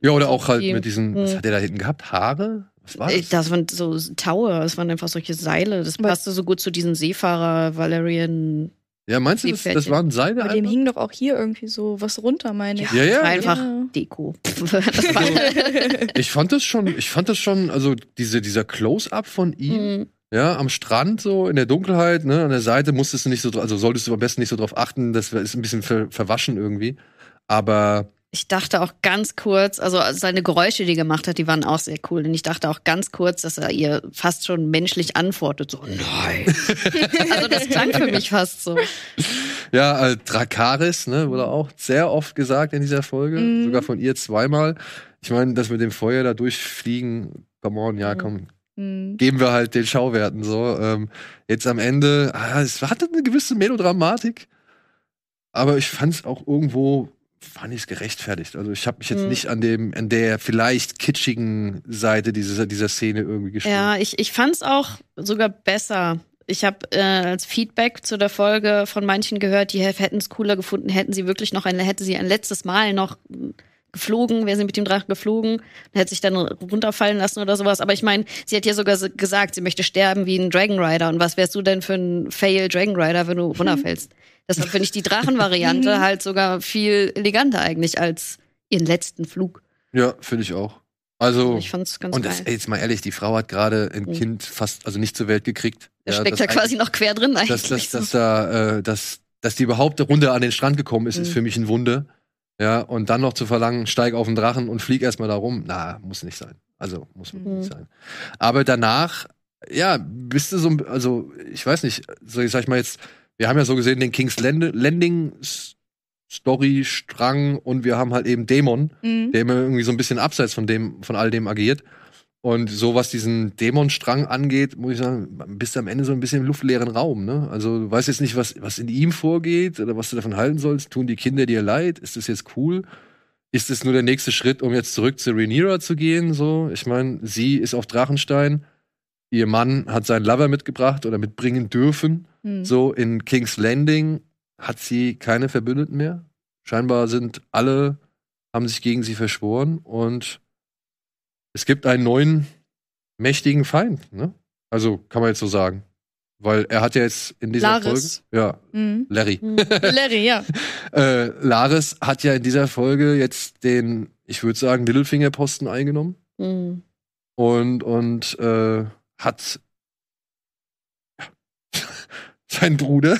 ja, oder auch halt mit diesen, was Mhm. hat der da hinten gehabt? Haare? Was war Äh, das? das waren so Tower, das waren einfach solche Seile. Das passte so gut zu diesen Seefahrer Valerian. Ja, meinst du, das, das waren Seile? Bei dem hing doch auch hier irgendwie so was runter, meine ich. Ja, ja. (laughs) das war einfach Ja. Deko. Das war, Ich fand das schon, ich fand das schon, also diese, dieser Close-up von ihm, Mhm. ja, am Strand so, in der Dunkelheit, ne, an der Seite musstest du nicht so, also solltest du am besten nicht so drauf achten, das ist ein bisschen ver, verwaschen irgendwie. Aber Ich dachte auch ganz kurz, also seine Geräusche, die er gemacht hat, die waren auch sehr cool. Und ich dachte auch ganz kurz, dass er ihr fast schon menschlich antwortet. So, nein. (laughs) also das klang für mich fast so. ja, äh, Drakaris, ne, wurde auch sehr oft gesagt in dieser Folge, Mhm. sogar von ihr zweimal. Ich meine, dass mit dem Feuer da durchfliegen, come on, ja, Mhm. komm, Hm. geben wir halt den Schauwerten so. Ähm, jetzt am Ende, ah, es hatte eine gewisse Melodramatik, aber ich fand es auch irgendwo, fand ich es gerechtfertigt. Also ich habe mich jetzt Mhm. nicht an dem, an der vielleicht kitschigen Seite dieser, dieser Szene irgendwie gestellt. Ja, ich, ich fand es auch sogar besser. Ich habe äh, als Feedback zu der Folge von manchen gehört, die hätten es cooler gefunden, hätten sie wirklich noch ein, hätte sie ein letztes Mal noch geflogen, wäre sie mit dem Drachen geflogen, hätte sich dann runterfallen lassen oder sowas. Aber ich meine, sie hat ja sogar so gesagt, sie möchte sterben wie ein Dragon Rider. Und was wärst du denn für ein Fail Dragon Rider, wenn du runterfällst? Deshalb finde ich die Drachenvariante halt sogar viel eleganter eigentlich als ihren letzten Flug. Ja, finde ich auch. Also, Ich fand's ganz und geil. das, ey, jetzt mal ehrlich, die Frau hat gerade ein Mhm. Kind fast, also nicht zur Welt gekriegt. Der Ja, steckt das ja quasi noch quer drin eigentlich. dass, dass, dass da, äh, dass, dass die überhaupt runter an den Strand gekommen ist, ist Mhm. für mich ein Wunder. Ja, und dann noch zu verlangen, steig auf den Drachen und flieg erstmal da rum, na, muss nicht sein. Also, muss Mhm. nicht sein. Aber danach, ja, bist du so, ein- also, ich weiß nicht, so, ich sag ich mal jetzt, wir haben ja so gesehen den King's Land Landing Story, Strang und wir haben halt eben Dämon, Mhm. der immer irgendwie so ein bisschen abseits von dem, von all dem agiert. Und so was diesen Dämonstrang angeht, muss ich sagen, bist du am Ende so ein bisschen im luftleeren Raum, ne? Also du weißt jetzt nicht, was, was in ihm vorgeht oder was du davon halten sollst. Tun die Kinder dir leid? Ist das jetzt cool? Ist es nur der nächste Schritt, um jetzt zurück zu Rhaenyra zu gehen? So, ich meine, sie ist auf Drachenstein. Ihr Mann hat seinen Lover mitgebracht oder mitbringen dürfen. Mhm. So in King's Landing hat sie keine Verbündeten mehr. Scheinbar sind alle, haben sich gegen sie verschworen und es gibt einen neuen mächtigen Feind, ne? Also kann man jetzt so sagen. Weil er hat ja jetzt in dieser Laris. Folge. Ja, Mhm. Larry. Mhm. (laughs) Larry, ja. (laughs) Äh, Laris hat ja in dieser Folge jetzt den, ich würde sagen, Littlefinger-Posten eingenommen Mhm. und, und äh, hat seinen Bruder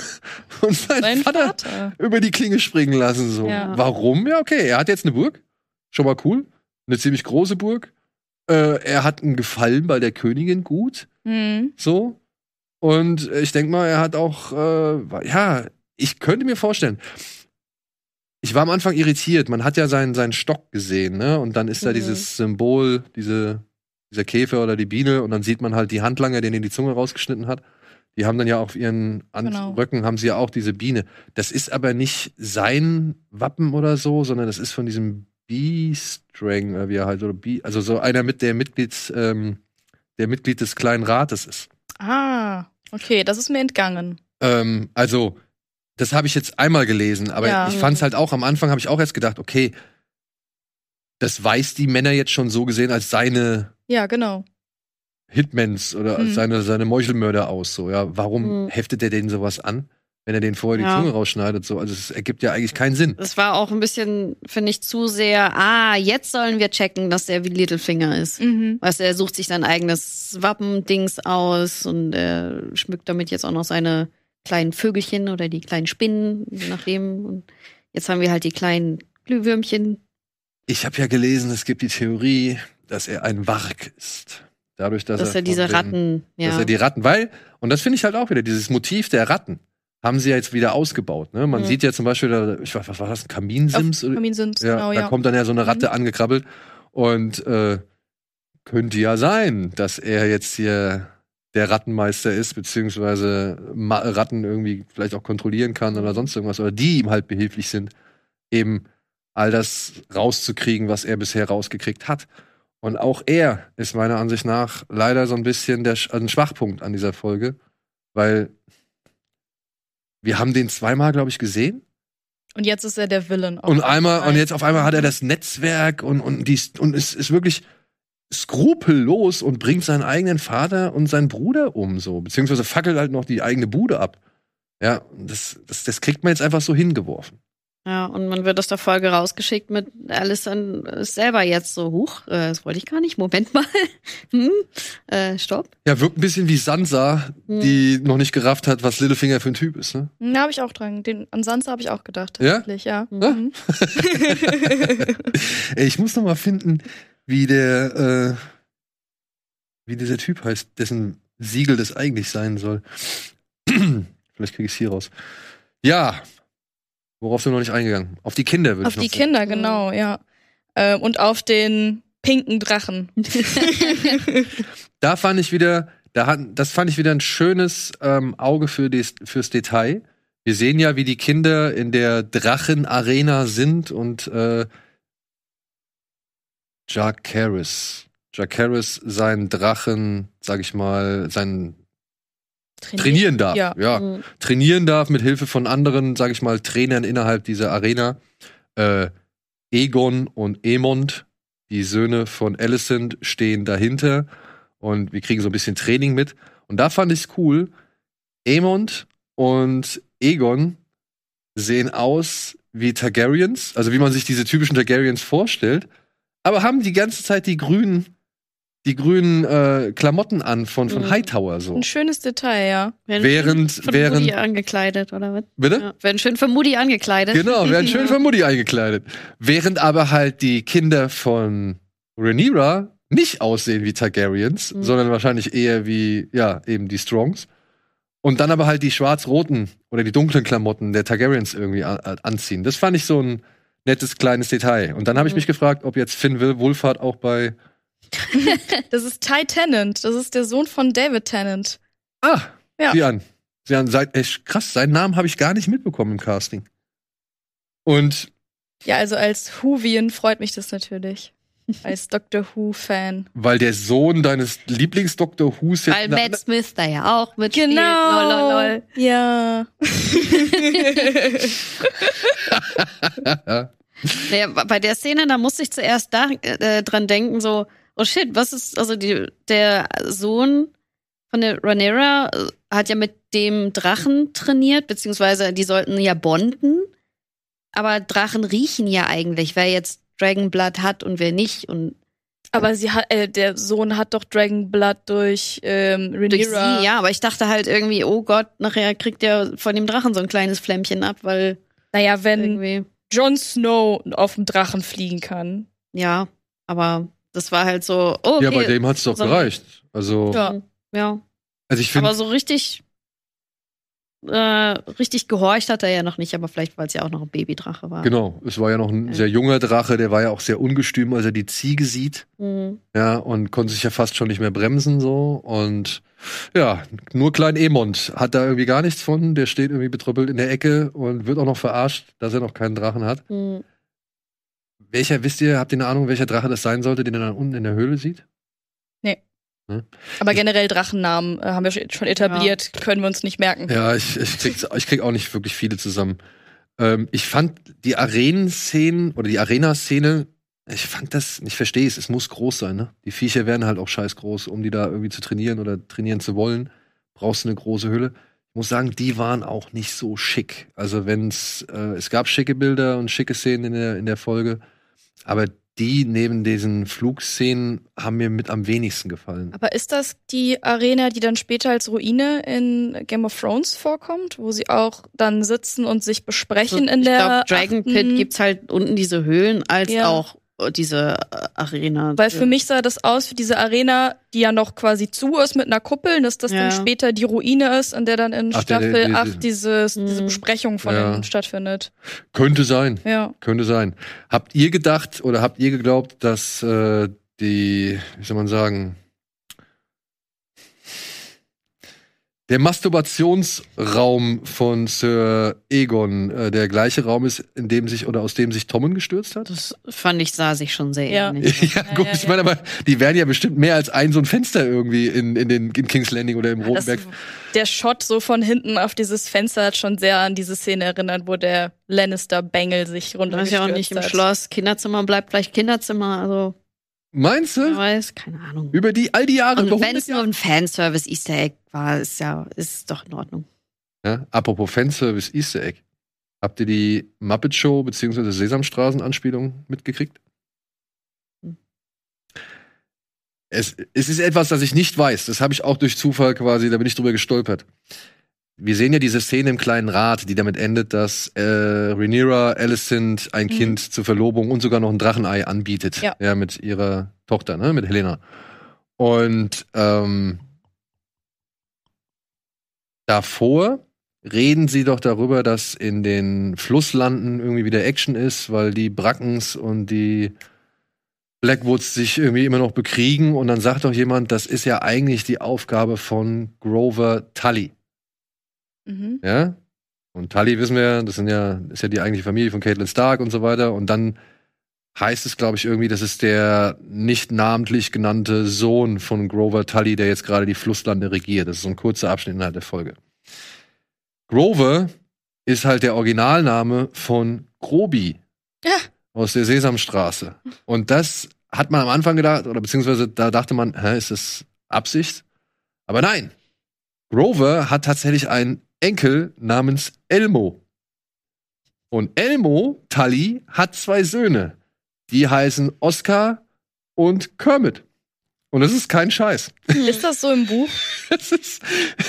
und seinen Sein Vater, Vater. über die Klinge springen lassen. So. Ja. Warum? Ja, okay. Er hat jetzt eine Burg. Schon mal cool. Eine ziemlich große Burg. Äh, er hat einen Gefallen bei der Königin gut. Mhm. So. Und ich denke mal, er hat auch, äh, ja, ich könnte mir vorstellen, ich war am Anfang irritiert. Man hat ja seinen, seinen Stock gesehen, ne? Und dann ist da Mhm. dieses Symbol, diese, dieser Käfer oder die Biene, und dann sieht man halt die Handlanger, denen die Zunge rausgeschnitten hat. Die haben dann ja auf ihren An Genau. Röcken haben sie ja auch diese Biene. Das ist aber nicht sein Wappen oder so, sondern das ist von diesem Bee-Strang, oder wie er halt, oder Bee, also so einer mit der Mitglieds, ähm, der Mitglied des kleinen Rates ist. Ah, okay, das ist mir entgangen. Ähm, also, das habe ich jetzt einmal gelesen, aber Ja. ich fand es halt auch, am Anfang habe ich auch erst gedacht, okay, das weiß die Männer jetzt schon so gesehen als seine Ja, genau. Hitmans oder Mhm. seine, seine Meuchelmörder aus. So, ja, warum Mhm. heftet er denen sowas an, wenn er denen vorher die Ja. Zunge rausschneidet? So, also es ergibt ja eigentlich keinen Sinn. Es war auch ein bisschen, finde ich, zu sehr, ah, jetzt sollen wir checken, dass der wie Littlefinger ist. Mhm. Weißt du, er sucht sich sein eigenes Wappendings aus und er schmückt damit jetzt auch noch seine kleinen Vögelchen oder die kleinen Spinnen, je nachdem. Und jetzt haben wir halt die kleinen Glühwürmchen. Ich habe ja gelesen, es gibt die Theorie, dass er ein Warg ist. Dadurch, dass, dass er diese von den- Ratten, Dass ja. er die Ratten, weil, und das finde ich halt auch wieder, dieses Motiv der Ratten haben sie ja jetzt wieder ausgebaut. Ne? Man Mhm. sieht ja zum Beispiel, ich weiß, was war das, ein Kaminsims? oder? Kaminsims, Ja, genau, da ja. kommt dann ja so eine Ratte Mhm. angekrabbelt. Und äh, könnte ja sein, dass er jetzt hier der Rattenmeister ist, beziehungsweise Ma Ratten irgendwie vielleicht auch kontrollieren kann oder sonst irgendwas, oder die ihm halt behilflich sind, eben all das rauszukriegen, was er bisher rausgekriegt hat. Und auch er ist meiner Ansicht nach leider so ein bisschen der ein Schwachpunkt an dieser Folge, weil wir haben den zweimal, glaube ich, gesehen. Und jetzt ist er der Villain. Und einmal, und jetzt auf einmal hat er das Netzwerk und, und, dies, und es ist wirklich skrupellos und bringt seinen eigenen Vater und seinen Bruder um, so. Beziehungsweise fackelt halt noch die eigene Bude ab. Ja, das, das, das kriegt man jetzt einfach so hingeworfen. Ja, und man wird aus der Folge rausgeschickt mit Alison ist selber jetzt so, huch, äh, das wollte ich gar nicht, Moment mal. (laughs) hm? äh, stopp. Ja, wirkt ein bisschen wie Sansa, Hm. die noch nicht gerafft hat, was Littlefinger für ein Typ ist, ne? Da habe ich auch dran. Den, an Sansa habe ich auch gedacht. Ja? Tatsächlich, ja. Ja? Mhm. (laughs) Ey, ich muss noch mal finden, wie der, äh, wie dieser Typ heißt, dessen Siegel das eigentlich sein soll. (clears throat) Vielleicht kriege ich es hier raus. Ja. Worauf sind wir noch nicht eingegangen? Auf die Kinder würde auf ich noch die sagen. Kinder, genau, ja. Ähm, und auf den pinken Drachen. (laughs) Da fand ich wieder, da hat, das fand ich wieder ein schönes ähm, Auge für des, fürs Detail. Wir sehen ja, wie die Kinder in der Drachenarena sind und äh, Jack Harris. Jack Harris seinen Drachen, sag ich mal, seinen trainieren darf. Ja. ja. Hm. Trainieren darf mit Hilfe von anderen, sag ich mal, Trainern innerhalb dieser Arena. Äh, Egon und Emond, die Söhne von Alicent, stehen dahinter und wir kriegen so ein bisschen Training mit. Und da fand ich es cool. Emond und Egon sehen aus wie Targaryens, also wie man sich diese typischen Targaryens vorstellt, aber haben die ganze Zeit die grünen, die grünen äh, Klamotten an von, von Mhm. Hightower so. Ein schönes Detail, ja. Werden Während- schön von während- Moody angekleidet, oder was? Bitte? Ja, werden schön für Moody angekleidet. Genau, werden schön von Mutti eingekleidet. (laughs) Während aber halt die Kinder von Rhaenyra nicht aussehen wie Targaryens, Mhm. sondern wahrscheinlich eher wie, ja, eben die Strongs. Und dann aber halt die schwarz-roten oder die dunklen Klamotten der Targaryens irgendwie an, an- anziehen. Das fand ich so ein nettes kleines Detail. Und dann habe ich Mhm. mich gefragt, ob jetzt Finn Will Wohlfahrt auch bei. (laughs) Das ist Ty Tennant. Das ist der Sohn von David Tennant. Ah, Ja. sieh an. Sieh an, seit, echt krass, seinen Namen habe ich gar nicht mitbekommen im Casting. Und Ja, also als Whovian freut mich das natürlich. (laughs) Als Doctor Who-Fan. weil der Sohn deines Lieblings-Dr. Who's jetzt Weil Matt Smith da ja auch mitspielt. Genau. Lol, lol, lol. Ja. (laughs) Naja, bei der Szene, da musste ich zuerst da, äh, dran denken, so, oh shit, was ist, also die, der Sohn von der Rhaenyra äh, hat ja mit dem Drachen trainiert, beziehungsweise die sollten ja bonden. Aber Drachen riechen ja eigentlich, wer jetzt Dragonblood hat und wer nicht. Und Aber sie hat, äh, der Sohn hat doch Dragon Blood durch ähm, durch Rhaenyra. sie, ja, aber ich dachte halt irgendwie, oh Gott, nachher kriegt der von dem Drachen so ein kleines Flämmchen ab, weil Naja, wenn Jon Snow auf dem Drachen fliegen kann. ja, aber das war halt so, oh, okay. Ja, bei dem hat's doch So- gereicht. Also, Ja. ja. also ich finde, Aber so richtig, äh, richtig gehorcht hat er ja noch nicht, aber vielleicht, weil es ja auch noch ein Babydrache war. genau, es war ja noch ein sehr junger Drache, der war ja auch sehr ungestüm, als er die Ziege sieht, Mhm. ja, und konnte sich ja fast schon nicht mehr bremsen so und ja, nur Klein Emond hat da irgendwie gar nichts von, der steht irgendwie betrüppelt in der Ecke und wird auch noch verarscht, dass er noch keinen Drachen hat. Mhm. Welcher, wisst ihr, habt ihr eine Ahnung, welcher Drache das sein sollte, den er dann unten in der Höhle sieht? Aber generell Drachennamen äh, haben wir schon etabliert, können wir uns nicht merken. Ja, ich, ich, krieg's, ich krieg auch nicht wirklich viele zusammen. Ähm, ich fand die Arenenszenen oder die Arena-Szene, ich fand das, ich verstehe es, es muss groß sein, ne? Die Viecher werden halt auch scheiß groß, um die da irgendwie zu trainieren oder trainieren zu wollen, brauchst du eine große Hülle. Ich muss sagen, die waren auch nicht so schick. Also wenn's, äh, es gab schicke Bilder und schicke Szenen in der, in der Folge, aber die neben diesen Flugszenen haben mir mit am wenigsten gefallen. Aber ist das die Arena, die dann später als Ruine in Game of Thrones vorkommt, wo sie auch dann sitzen und sich besprechen in ich der glaube, Dragon Pit gibt's halt unten diese Höhlen als Ja. auch diese äh, Arena. Weil für mich sah das aus wie diese Arena, die ja noch quasi zu ist mit einer Kuppel, dass das Ja. dann später die Ruine ist, in der dann in Ach, der- Staffel der- diese- 8 dieses, diese Mhm. Besprechung von Ja. denen stattfindet. Könnte sein. Ja. Könnte sein. Habt ihr gedacht oder habt ihr geglaubt, dass äh, die, wie soll man sagen, der Masturbationsraum von Sir Egon äh, der gleiche Raum ist, in dem sich oder aus dem sich Tommen gestürzt hat? das fand ich, sah sich schon sehr Ja. ähnlich. Ja, (laughs) Ja, gut, ja, ich ja. meine, aber die werden ja bestimmt mehr als ein so ein Fenster irgendwie in, in, den, in King's Landing oder im Das, Rotenberg. der Shot so von hinten auf dieses Fenster hat schon sehr an diese Szene erinnert, wo der Lannister-Bengel sich Das ist ja auch runtergestürzt nicht im hat. Schloss. Kinderzimmer bleibt gleich Kinderzimmer. Also, Meinst du? weiß, keine Ahnung. Über die all die Jahre, Und wenn 100 es nur ein Fanservice Easter Egg war, ist ja, ist doch in Ordnung. Ja, apropos Fanservice Easter Egg. Habt ihr die Muppet Show bzw. Sesamstraßen-Anspielung mitgekriegt? Hm. Es, es ist etwas, das ich nicht weiß. Das habe ich auch durch Zufall quasi, da bin ich drüber gestolpert. Wir sehen ja diese Szene im kleinen Rad, die damit endet, dass äh, Rhaenyra Alicent ein Mhm. Kind zur Verlobung und sogar noch ein Drachenei anbietet. Ja. mit ihrer Tochter, ne, mit Helena. Und ähm, davor reden sie doch darüber, dass in den Flusslanden irgendwie wieder Action ist, weil die Brackens und die Blackwoods sich irgendwie immer noch bekriegen. Und dann sagt doch jemand, das ist ja eigentlich die Aufgabe von Grover Tully. Mhm. Ja? Und Tully wissen wir, das sind ja, ist ja die eigentliche Familie von Caitlin Stark und so weiter. Und dann heißt es, glaube ich, irgendwie, das ist der nicht namentlich genannte Sohn von Grover Tully, der jetzt gerade die Flusslande regiert. Das ist so ein kurzer Abschnitt innerhalb der Folge. Grover ist halt der Originalname von Grobi Ja. aus der Sesamstraße. Und das hat man am Anfang gedacht, oder beziehungsweise da dachte man, hä, ist das Absicht? Aber nein. Grover hat tatsächlich einen Enkel namens Elmo. Und Elmo, Tully, hat zwei Söhne. die heißen Oscar und Kermit. Und das ist kein Scheiß. Ist das so im Buch? (laughs) Es ist,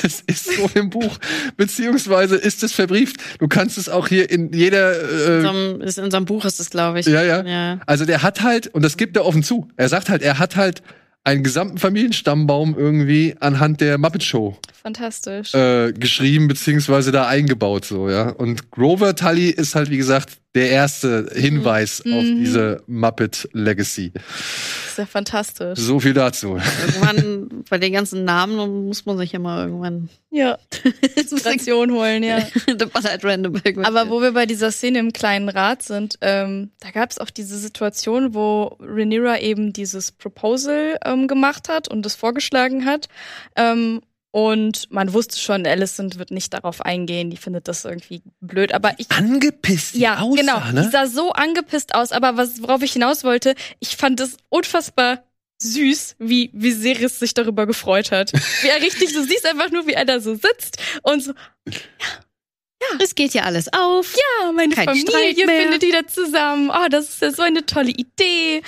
es ist so im Buch. Beziehungsweise ist es verbrieft. Du kannst es auch hier in jeder. In Äh, unserem, ist in unserem Buch ist es, glaube ich. ja, ja. ja. Also der hat halt, und das gibt er offen zu, er sagt halt, er hat halt einen gesamten Familienstammbaum irgendwie anhand der Muppet Show Fantastisch. äh, geschrieben beziehungsweise da eingebaut so ja und Grover Tully ist halt wie gesagt der erste Hinweis auf Mhm. diese Muppet Legacy ist ja fantastisch. so viel dazu Irgendwann, bei den ganzen Namen muss man sich ja mal irgendwann Ja. (laughs) Inspiration holen, ja. (laughs) The Ballad Random. Aber wo wir bei dieser Szene im kleinen Rad sind, ähm, da gab es auch diese Situation, wo Rhaenyra eben dieses Proposal ähm, gemacht hat und es vorgeschlagen hat. Ähm, und man wusste schon, Alicent wird nicht darauf eingehen, die findet das irgendwie blöd. Aber ich angepisst Ja, aussah, genau. ne? Die sah so angepisst aus, aber was, worauf ich hinaus wollte, ich fand es unfassbar süß, wie Viserys sich darüber gefreut hat. (laughs) Wie er richtig, du siehst einfach nur, wie er da so sitzt und so, es geht ja alles auf. ja, meine Kein Familie findet wieder zusammen. Oh, das ist ja so eine tolle Idee.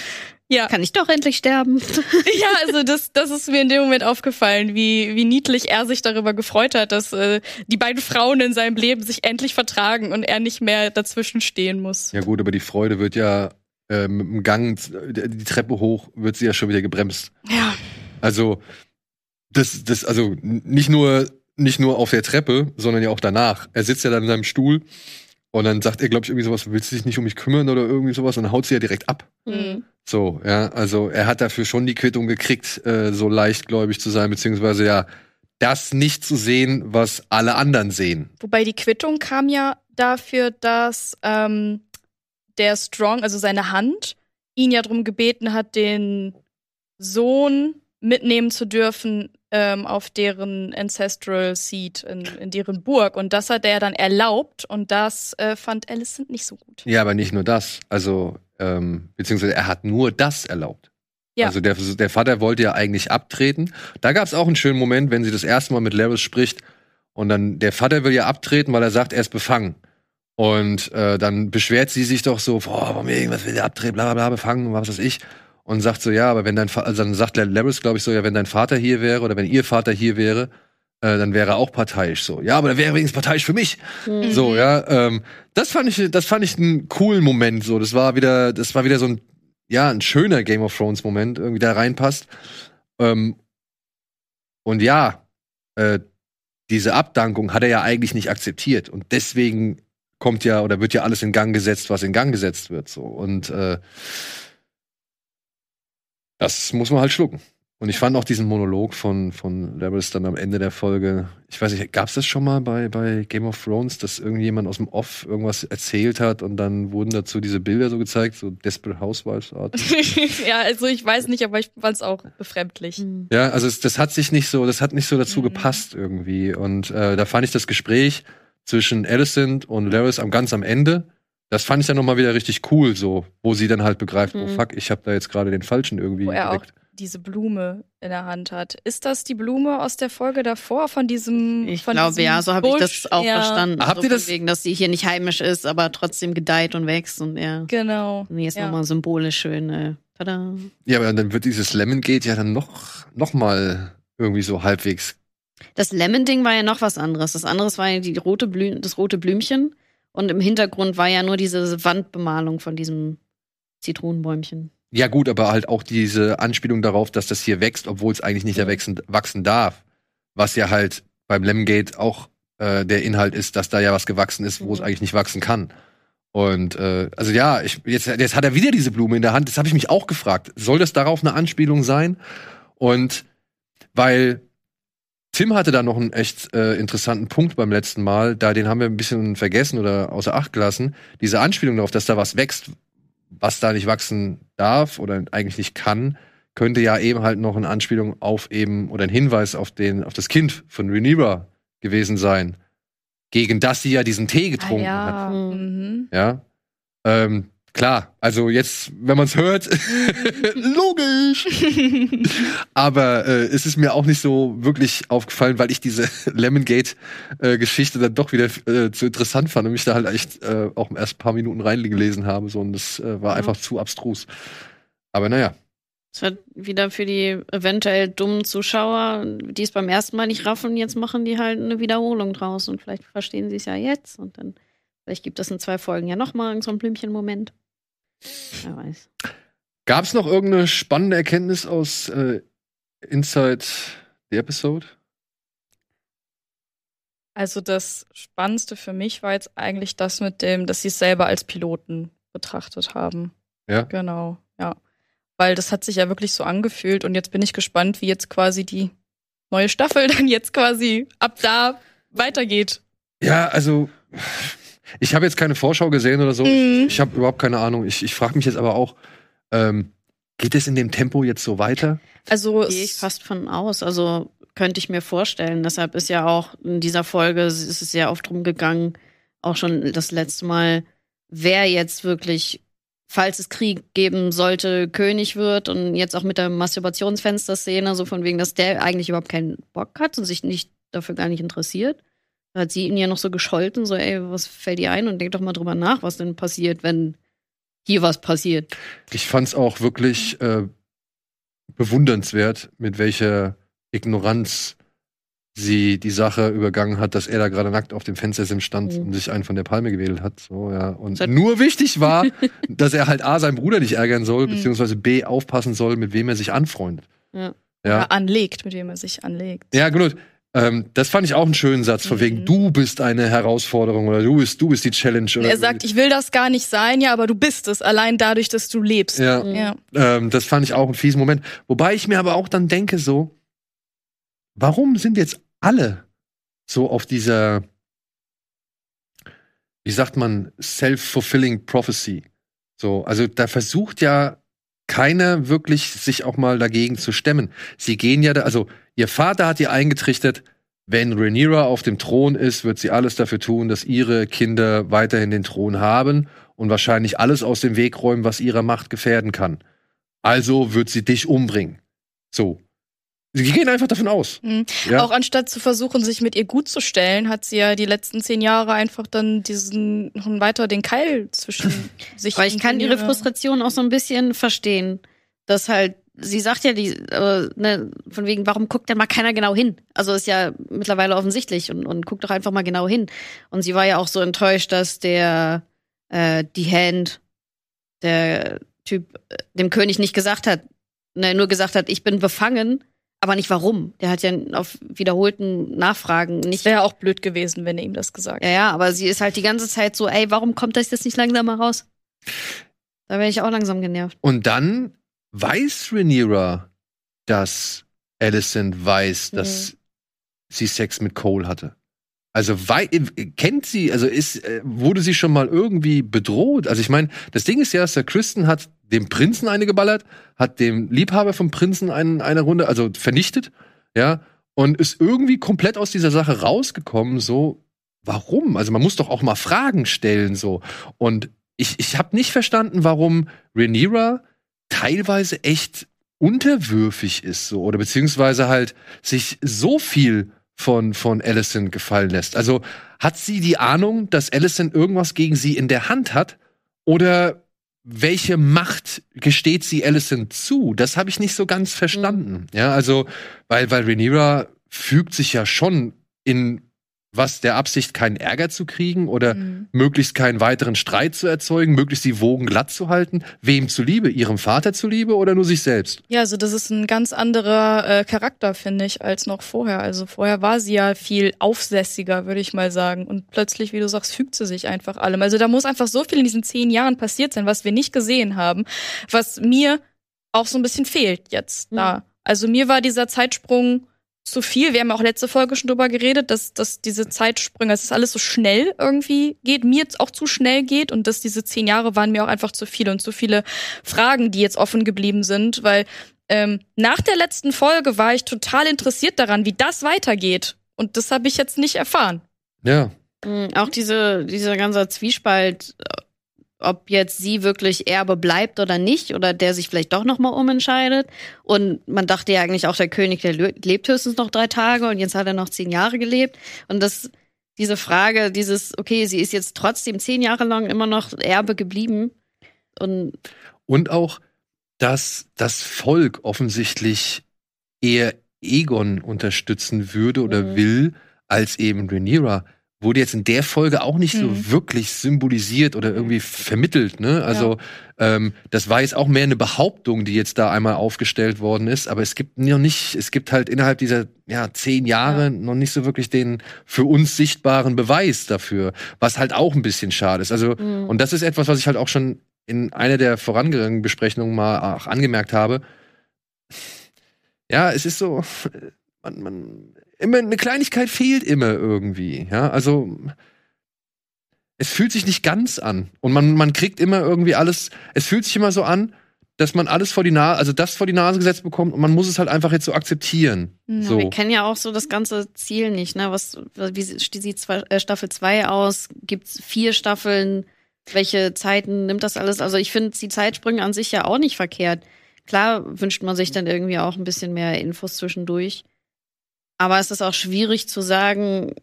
Ja, Kann ich doch endlich sterben. (laughs) ja, also das, das ist mir in dem Moment aufgefallen, wie, wie niedlich er sich darüber gefreut hat, dass äh, die beiden Frauen in seinem Leben sich endlich vertragen und er nicht mehr dazwischen stehen muss. ja gut aber die Freude wird ja äh, mit dem Gang die Treppe hoch wird sie ja schon wieder gebremst Ja. Also, das, das, also nicht nur, nicht nur auf der Treppe, sondern ja auch danach. Er sitzt ja dann in seinem Stuhl und dann sagt er, glaube ich, irgendwie sowas, willst du dich nicht um mich kümmern oder irgendwie sowas und dann haut sie ja direkt ab. Mhm. So, ja, also er hat dafür schon die Quittung gekriegt, äh, so leichtgläubig zu sein, beziehungsweise ja, das nicht zu sehen, was alle anderen sehen. Wobei die Quittung kam ja dafür, dass ähm, der Strong, also seine Hand, ihn ja darum gebeten hat, den Sohn mitnehmen zu dürfen ähm, auf deren Ancestral Seat in, in deren Burg. Und das hat er dann erlaubt und das äh, fand Alicent nicht so gut. Ja, aber nicht nur das. Also, ähm, beziehungsweise er hat nur das erlaubt. Ja. Also der, der Vater wollte ja eigentlich abtreten. Da gab es auch einen schönen Moment, wenn sie das erste Mal mit Laris spricht und dann der Vater will ja abtreten, weil er sagt, er ist befangen. Und äh, dann beschwert sie sich doch so, boah, warum irgendwas will der abtreten, bla bla bla, befangen, was weiß ich. Und sagt so, ja, aber wenn dein Vater, also dann sagt Laris, glaube ich, so, ja, wenn dein Vater hier wäre oder wenn ihr Vater hier wäre, äh, dann wäre er auch parteiisch so. Ja, aber er wäre wenigstens parteiisch für mich. Mhm. So, ja, ähm, das fand ich, das fand ich einen coolen Moment. So, das war wieder, das war wieder so ein, ja, ein schöner Game of Thrones Moment, irgendwie da reinpasst. Ähm, und ja, äh, diese Abdankung hat er ja eigentlich nicht akzeptiert und deswegen kommt ja oder wird ja alles in Gang gesetzt, was in Gang gesetzt wird. So und äh, das muss man halt schlucken. Und ich fand auch diesen Monolog von, von Laris dann am Ende der Folge, ich weiß nicht, gab es das schon mal bei, bei Game of Thrones, dass irgendjemand aus dem Off irgendwas erzählt hat und dann wurden dazu diese Bilder so gezeigt, so Desperate Housewives Art? (laughs) ja, also ich weiß nicht, aber ich fand es auch befremdlich. Mhm. Ja, also es, das hat sich nicht so, das hat nicht so dazu Mhm. gepasst irgendwie. Und äh, da fand ich das Gespräch zwischen Alicent und Laris am ganz am Ende, das fand ich dann nochmal wieder richtig cool, so, wo sie dann halt begreift, oh Mhm. fuck, ich habe da jetzt gerade den Falschen irgendwie Wo er auch geweckt. Diese Blume in der Hand hat. Ist das die Blume aus der Folge davor von diesem? Ich von glaube, diesem ja, so habe ich das auch ja, verstanden. Habt so ihr von das- Wegen, dass sie hier nicht heimisch ist, aber trotzdem gedeiht und wächst und ja. Genau. Nee, ist ja. nochmal symbolisch schön. Äh, tada. Ja, aber dann wird dieses Lemon Gate ja dann noch, noch mal irgendwie so halbwegs. Das Lemon-Ding war ja noch was anderes. Das andere war ja die rote Blü das rote Blümchen. Und im Hintergrund war ja nur diese Wandbemalung von diesem Zitronenbäumchen. Ja gut, aber halt auch diese Anspielung darauf, dass das hier wächst, obwohl es eigentlich nicht erwachsen wachsen darf. Was ja halt beim Lemon Gate auch äh, der Inhalt ist, dass da ja was gewachsen ist, wo es Mhm. eigentlich nicht wachsen kann. Und äh, also ja, ich, jetzt, jetzt hat er wieder diese Blume in der Hand. Das habe ich mich auch gefragt. Soll das darauf eine Anspielung sein? Und weil Tim hatte da noch einen echt äh, interessanten Punkt beim letzten Mal, da den haben wir ein bisschen vergessen oder außer Acht gelassen. Diese Anspielung darauf, dass da was wächst, was da nicht wachsen darf oder eigentlich nicht kann, könnte ja eben halt noch eine Anspielung auf eben oder ein Hinweis auf den auf das Kind von Rhaenyra gewesen sein, gegen das sie ja diesen Tee Ah, getrunken hat. ja. Mhm. Ja. Ähm, klar, also jetzt, wenn man es hört, (laughs) logisch. (laughs) Aber äh, es ist mir auch nicht so wirklich aufgefallen, weil ich diese (laughs) Lemongate-Geschichte dann doch wieder äh, zu interessant fand und mich da halt echt äh, auch erst ein paar Minuten reingelesen habe. So, und das äh, war Ja. einfach zu abstrus. Aber naja. Es wird wieder für die eventuell dummen Zuschauer, die es beim ersten Mal nicht raffen, jetzt machen die halt eine Wiederholung draus und vielleicht verstehen sie es ja jetzt und dann vielleicht gibt es in zwei Folgen ja nochmal so einen Blümchen-Moment. Wer weiß. Gab es noch irgendeine spannende Erkenntnis aus äh, Inside the Episode? Also das Spannendste für mich war jetzt eigentlich das mit dem, dass sie es selber als Piloten betrachtet haben. Ja. Genau, ja. Weil das hat sich ja wirklich so angefühlt und jetzt bin ich gespannt, wie jetzt quasi die neue Staffel (laughs) dann jetzt quasi ab da weitergeht. Ja, also ich habe jetzt keine Vorschau gesehen oder so. Mhm. Ich, ich habe überhaupt keine Ahnung. Ich, ich frage mich jetzt aber auch, ähm, geht es in dem Tempo jetzt so weiter? Also Gehe ich es- fast von aus. Also könnte ich mir vorstellen. Deshalb ist ja auch in dieser Folge ist es sehr oft drum gegangen, auch schon das letzte Mal, wer jetzt wirklich, falls es Krieg geben sollte, König wird und jetzt auch mit der Masturbationsfenster-Szene, so von wegen, dass der eigentlich überhaupt keinen Bock hat und sich nicht dafür gar nicht interessiert. Da hat sie ihn ja noch so gescholten, so, ey, was fällt dir ein? Und denk doch mal drüber nach, was denn passiert, wenn hier was passiert. Ich fand es auch wirklich äh, bewundernswert, mit welcher Ignoranz sie die Sache übergangen hat, dass er da gerade nackt auf dem Fenstersim stand Mhm. und sich einen von der Palme gewedelt hat. So, ja. Und nur wichtig war, (laughs) dass er halt A, seinen Bruder nicht ärgern soll, Mhm. beziehungsweise B, aufpassen soll, mit wem er sich anfreundet. Ja. Ja, ja, anlegt, mit wem er sich anlegt. ja gut. Ähm, das fand ich auch einen schönen Satz, von Mhm. wegen, du bist eine Herausforderung oder du bist, du bist die Challenge. Oder Er sagt, ich will das gar nicht sein, ja, aber du bist es, allein dadurch, dass du lebst. ja, Ja. Ähm, das fand ich auch einen fiesen Moment. Wobei ich mir aber auch dann denke, so, warum sind jetzt alle so auf dieser, wie sagt man, self-fulfilling prophecy? So, also da versucht ja keiner wirklich sich auch mal dagegen zu stemmen. Sie gehen ja da, also ihr Vater hat ihr eingetrichtert, wenn Rhaenyra auf dem Thron ist, wird sie alles dafür tun, dass ihre Kinder weiterhin den Thron haben und wahrscheinlich alles aus dem Weg räumen, was ihrer Macht gefährden kann. Also wird sie dich umbringen. So. Sie gehen einfach davon aus. Mhm. Ja. Auch anstatt zu versuchen, sich mit ihr gut zu stellen, hat sie ja die letzten zehn Jahre einfach dann diesen noch weiter den Keil zwischen (laughs) sich. Aber ich kann ihre Frustration auch so ein bisschen verstehen, dass halt, sie sagt ja die, äh, ne, von wegen, warum guckt denn mal keiner genau hin? Also ist ja mittlerweile offensichtlich und, und guckt doch einfach mal genau hin. Und sie war ja auch so enttäuscht, dass der, äh, die Hand, der Typ, äh, dem König nicht gesagt hat, ne, nur gesagt hat, ich bin befangen, aber nicht warum. Der hat ja auf wiederholten Nachfragen nicht Wäre auch blöd gewesen, wenn er ihm das gesagt ja, ja, aber sie ist halt die ganze Zeit so, ey, warum kommt das jetzt nicht langsam mal raus? Da wäre ich auch langsam genervt. Und dann weiß Rhaenyra, dass Alicent weiß, dass sie Sex mit Cole hatte. Also kennt sie, also ist, äh, wurde sie schon mal irgendwie bedroht? Also ich meine, das Ding ist ja, der Kristen hat dem Prinzen eine geballert, hat dem Liebhaber vom Prinzen einen, eine Runde, also vernichtet, ja, und ist irgendwie komplett aus dieser Sache rausgekommen, so, warum? Also man muss doch auch mal Fragen stellen, so. Und ich, ich habe nicht verstanden, warum Rhaenyra teilweise echt unterwürfig ist, so, oder beziehungsweise halt sich so viel von, von Alicent gefallen lässt. Also hat sie die Ahnung, dass Alicent irgendwas gegen sie in der Hand hat? Oder welche Macht gesteht sie Alicent zu? Das habe ich nicht so ganz verstanden. Ja, also, weil, weil Rhaenyra fügt sich ja schon in was der Absicht, keinen Ärger zu kriegen oder Mhm. möglichst keinen weiteren Streit zu erzeugen, möglichst die Wogen glatt zu halten. Wem zuliebe? Ihrem Vater zuliebe oder nur sich selbst? Ja, also das ist ein ganz anderer äh, Charakter, finde ich, als noch vorher. Also vorher war sie ja viel aufsässiger, würde ich mal sagen. Und plötzlich, wie du sagst, fügt sie sich einfach allem. Also da muss einfach so viel in diesen zehn Jahren passiert sein, was wir nicht gesehen haben, was mir auch so ein bisschen fehlt jetzt da. Also mir war dieser Zeitsprung zu viel. Wir haben ja auch letzte Folge schon drüber geredet, dass, dass diese Zeitsprünge, dass es alles so schnell irgendwie geht, mir jetzt auch zu schnell geht und dass diese zehn Jahre waren mir auch einfach zu viel und zu viele Fragen, die jetzt offen geblieben sind, weil ähm, nach der letzten Folge war ich total interessiert daran, wie das weitergeht. Und das habe ich jetzt nicht erfahren. Ja. Mhm, Auch diese, dieser ganze Zwiespalt, äh, ob jetzt sie wirklich Erbe bleibt oder nicht oder der sich vielleicht doch noch mal umentscheidet. Und man dachte ja eigentlich auch, der König, der lebt höchstens noch drei Tage und jetzt hat er noch zehn Jahre gelebt. Und das, diese Frage, dieses, okay, sie ist jetzt trotzdem zehn Jahre lang immer noch Erbe geblieben. Und, und auch, dass das Volk offensichtlich eher Egon unterstützen würde oder mhm. will, als eben Rhaenyra wurde jetzt in der Folge auch nicht mhm. so wirklich symbolisiert oder irgendwie vermittelt. Ne? Also ja. ähm, das war jetzt auch mehr eine Behauptung, die jetzt da einmal aufgestellt worden ist. Aber es gibt noch nicht, es gibt halt innerhalb dieser ja zehn Jahre ja. noch nicht so wirklich den für uns sichtbaren Beweis dafür, was halt auch ein bisschen schade ist. Also mhm. und das ist etwas, was ich halt auch schon in einer der vorangegangenen Besprechungen mal auch angemerkt habe. Ja, es ist so, (laughs) man, man immer eine Kleinigkeit fehlt immer irgendwie. Ja, also es fühlt sich nicht ganz an und man man kriegt immer irgendwie alles. Es fühlt sich immer so an, dass man alles vor die Nase, also das vor die Nase gesetzt bekommt und man muss es halt einfach jetzt so akzeptieren. Ja, so. Wir kennen ja auch so das ganze Ziel nicht, ne? Was, wie sieht äh, Staffel 2 aus? Gibt's vier Staffeln? Welche Zeiten nimmt das alles? Also ich finde die Zeitsprünge an sich ja auch nicht verkehrt. Klar wünscht man sich dann irgendwie auch ein bisschen mehr Infos zwischendurch. Aber es ist auch schwierig zu sagen,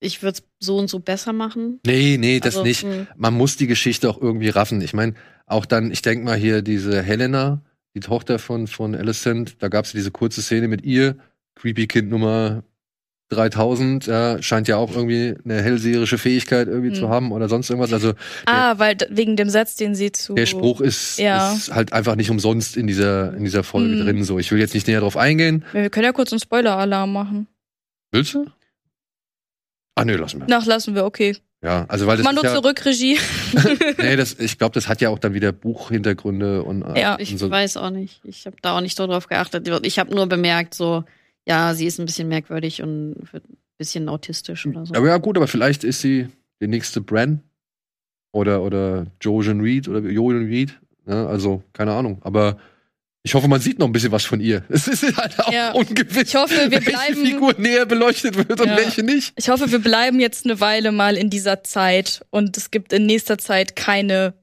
ich würde es so und so besser machen. Nee, nee, das also, nicht. Hm. Man muss die Geschichte auch irgendwie raffen. Ich meine, auch dann, ich denke mal hier diese Helena, die Tochter von, von Alicent, da gab es diese kurze Szene mit ihr, Creepy Kind Nummer 3000, ja, scheint ja auch irgendwie eine hellseherische Fähigkeit irgendwie hm. zu haben oder sonst irgendwas. Also ah, der, weil wegen dem Satz, den sie zu der Spruch ist, ja. ist halt einfach nicht umsonst in dieser in dieser Folge hm. drin. So, ich will jetzt nicht näher drauf eingehen. Wir können ja kurz einen Spoiler-Alarm machen. Willst du? Ah, nö, lassen wir. Nach lassen wir, okay. Ja, also weil das Mando ja, zurück, Regie. (laughs) (laughs) nee, das, ich glaube, das hat ja auch dann wieder Buchhintergründe und. Ja, ich so. weiß auch nicht. Ich habe da auch nicht so drauf geachtet. Ich habe nur bemerkt, so ja, sie ist ein bisschen merkwürdig und ein bisschen autistisch oder so. Aber ja, gut, aber vielleicht ist sie die nächste Bran oder, oder Jojen Reed oder Jojen Reed. Ne? also, keine Ahnung. Aber ich hoffe, man sieht noch ein bisschen was von ihr. (laughs) Es ist halt auch ja. ungewiss, ich hoffe, wir welche bleiben, Figur näher beleuchtet wird ja. und welche nicht. Ich hoffe, wir bleiben jetzt eine Weile mal in dieser Zeit und es gibt in nächster Zeit keine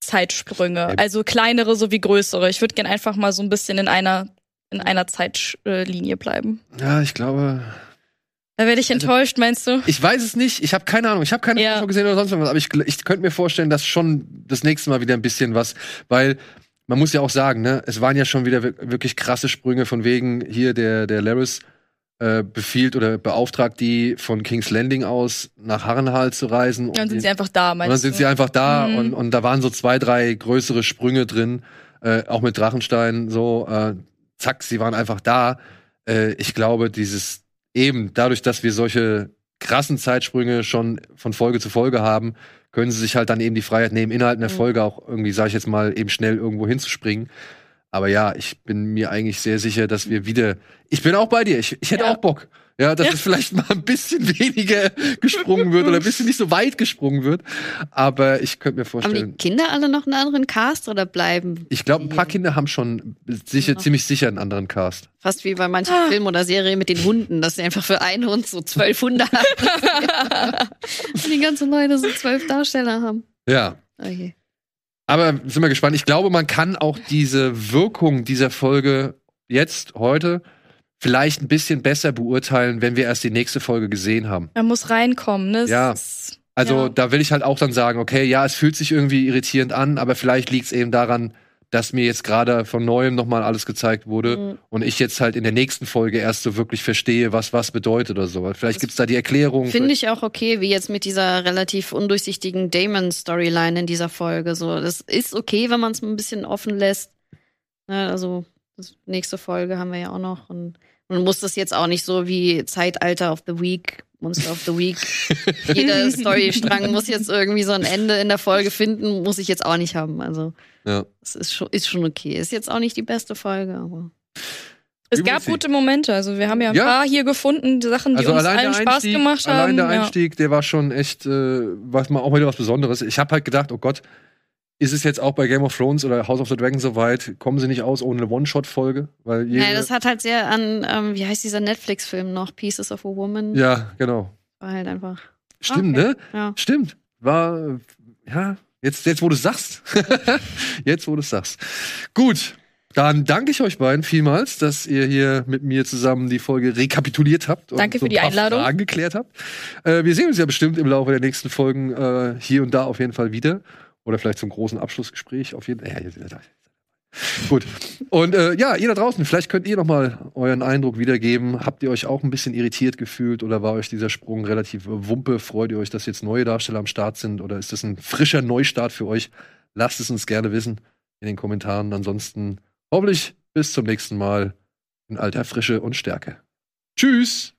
Zeitsprünge. Also kleinere sowie größere. Ich würde gerne einfach mal so ein bisschen in einer in einer Zeitlinie bleiben. Ja, ich glaube. Da werde ich also, enttäuscht, meinst du? Ich weiß es nicht. Ich habe keine Ahnung. Ich habe keine ja. gesehen oder sonst was. Aber ich, ich könnte mir vorstellen, dass schon das nächste Mal wieder ein bisschen was, weil man muss ja auch sagen, ne, es waren ja schon wieder wirklich krasse Sprünge von wegen hier der der Laris äh, befiehlt oder beauftragt die von King's Landing aus nach Harrenhal zu reisen. Und dann sind sie einfach da, meinst Und dann sind du? sie einfach da mhm. und, und da waren so zwei, drei größere Sprünge drin, äh, auch mit Drachenstein so. Äh, zack, sie waren einfach da. Äh, ich glaube, dieses eben dadurch, dass wir solche krassen Zeitsprünge schon von Folge zu Folge haben, können sie sich halt dann eben die Freiheit nehmen, innerhalb einer mhm. Folge auch irgendwie, sag ich jetzt mal, eben schnell irgendwo hinzuspringen. Aber ja, ich bin mir eigentlich sehr sicher, dass wir wieder. Ich bin auch bei dir. Ich, ich hätte ja. auch Bock. Ja, dass ja. es vielleicht mal ein bisschen (laughs) weniger gesprungen wird oder ein bisschen nicht so weit gesprungen wird. Aber ich könnte mir vorstellen. Haben die Kinder alle noch einen anderen Cast oder bleiben? Ich glaube, ein paar Kinder haben schon sicher, ziemlich sicher einen anderen Cast. Fast wie bei manchen ah. Filmen oder Serien mit den Hunden, dass sie einfach für einen Hund so zwölf Hunde haben. (laughs) Und die ganzen Leute so zwölf Darsteller haben. Ja. Okay. Aber sind wir gespannt. Ich glaube, man kann auch diese Wirkung dieser Folge jetzt, heute, vielleicht ein bisschen besser beurteilen, wenn wir erst die nächste Folge gesehen haben. Man muss reinkommen, ne? Ja. also ja. da will ich halt auch dann sagen, okay, ja, es fühlt sich irgendwie irritierend an, aber vielleicht liegt es eben daran, dass mir jetzt gerade von neuem nochmal alles gezeigt wurde mhm. und ich jetzt halt in der nächsten Folge erst so wirklich verstehe, was was bedeutet oder so. Vielleicht gibt es da die Erklärung. Finde ich auch okay, wie jetzt mit dieser relativ undurchsichtigen Damon-Storyline in dieser Folge. So, das ist okay, wenn man es ein bisschen offen lässt. Ne, also nächste Folge haben wir ja auch noch und man muss das jetzt auch nicht so wie Zeitalter of the Week, Monster of the Week. (laughs) Jeder Storystrang muss jetzt irgendwie so ein Ende in der Folge finden, muss ich jetzt auch nicht haben. Also, ja. es ist schon, ist schon okay. Ist jetzt auch nicht die beste Folge, aber. Es gab gute Momente. Also wir haben ja ein ja. paar hier gefunden, die Sachen, die also uns allen Spaß gemacht haben. Allein der Einstieg, ja. der war schon echt, äh, was mal auch wieder was Besonderes. Ich habe halt gedacht, oh Gott, ist es jetzt auch bei Game of Thrones oder House of the Dragon soweit? Kommen sie nicht aus ohne eine One-Shot-Folge? Weil jede Nein, das hat halt sehr an, ähm, wie heißt dieser Netflix-Film noch? Pieces of a Woman. Ja, genau. War halt einfach. Stimmt, okay. ne? Ja. Stimmt. War, ja, Jetzt, jetzt wo du sagst. (laughs) jetzt, wo du sagst. Gut. Dann danke ich euch beiden vielmals, dass ihr hier mit mir zusammen die Folge rekapituliert habt und Danke so für die ein paar Einladung. Fragen geklärt habt. Äh, wir sehen uns ja bestimmt im Laufe der nächsten Folgen äh, hier und da auf jeden Fall wieder. Oder vielleicht zum großen Abschlussgespräch auf jeden Fall. Ja. Gut. Und äh, ja, ihr da draußen, vielleicht könnt ihr noch mal euren Eindruck wiedergeben. Habt ihr euch auch ein bisschen irritiert gefühlt oder war euch dieser Sprung relativ äh, wumpe? Freut ihr euch, dass jetzt neue Darsteller am Start sind oder ist das ein frischer Neustart für euch? Lasst es uns gerne wissen in den Kommentaren. Ansonsten hoffentlich bis zum nächsten Mal in alter Frische und Stärke. Tschüss!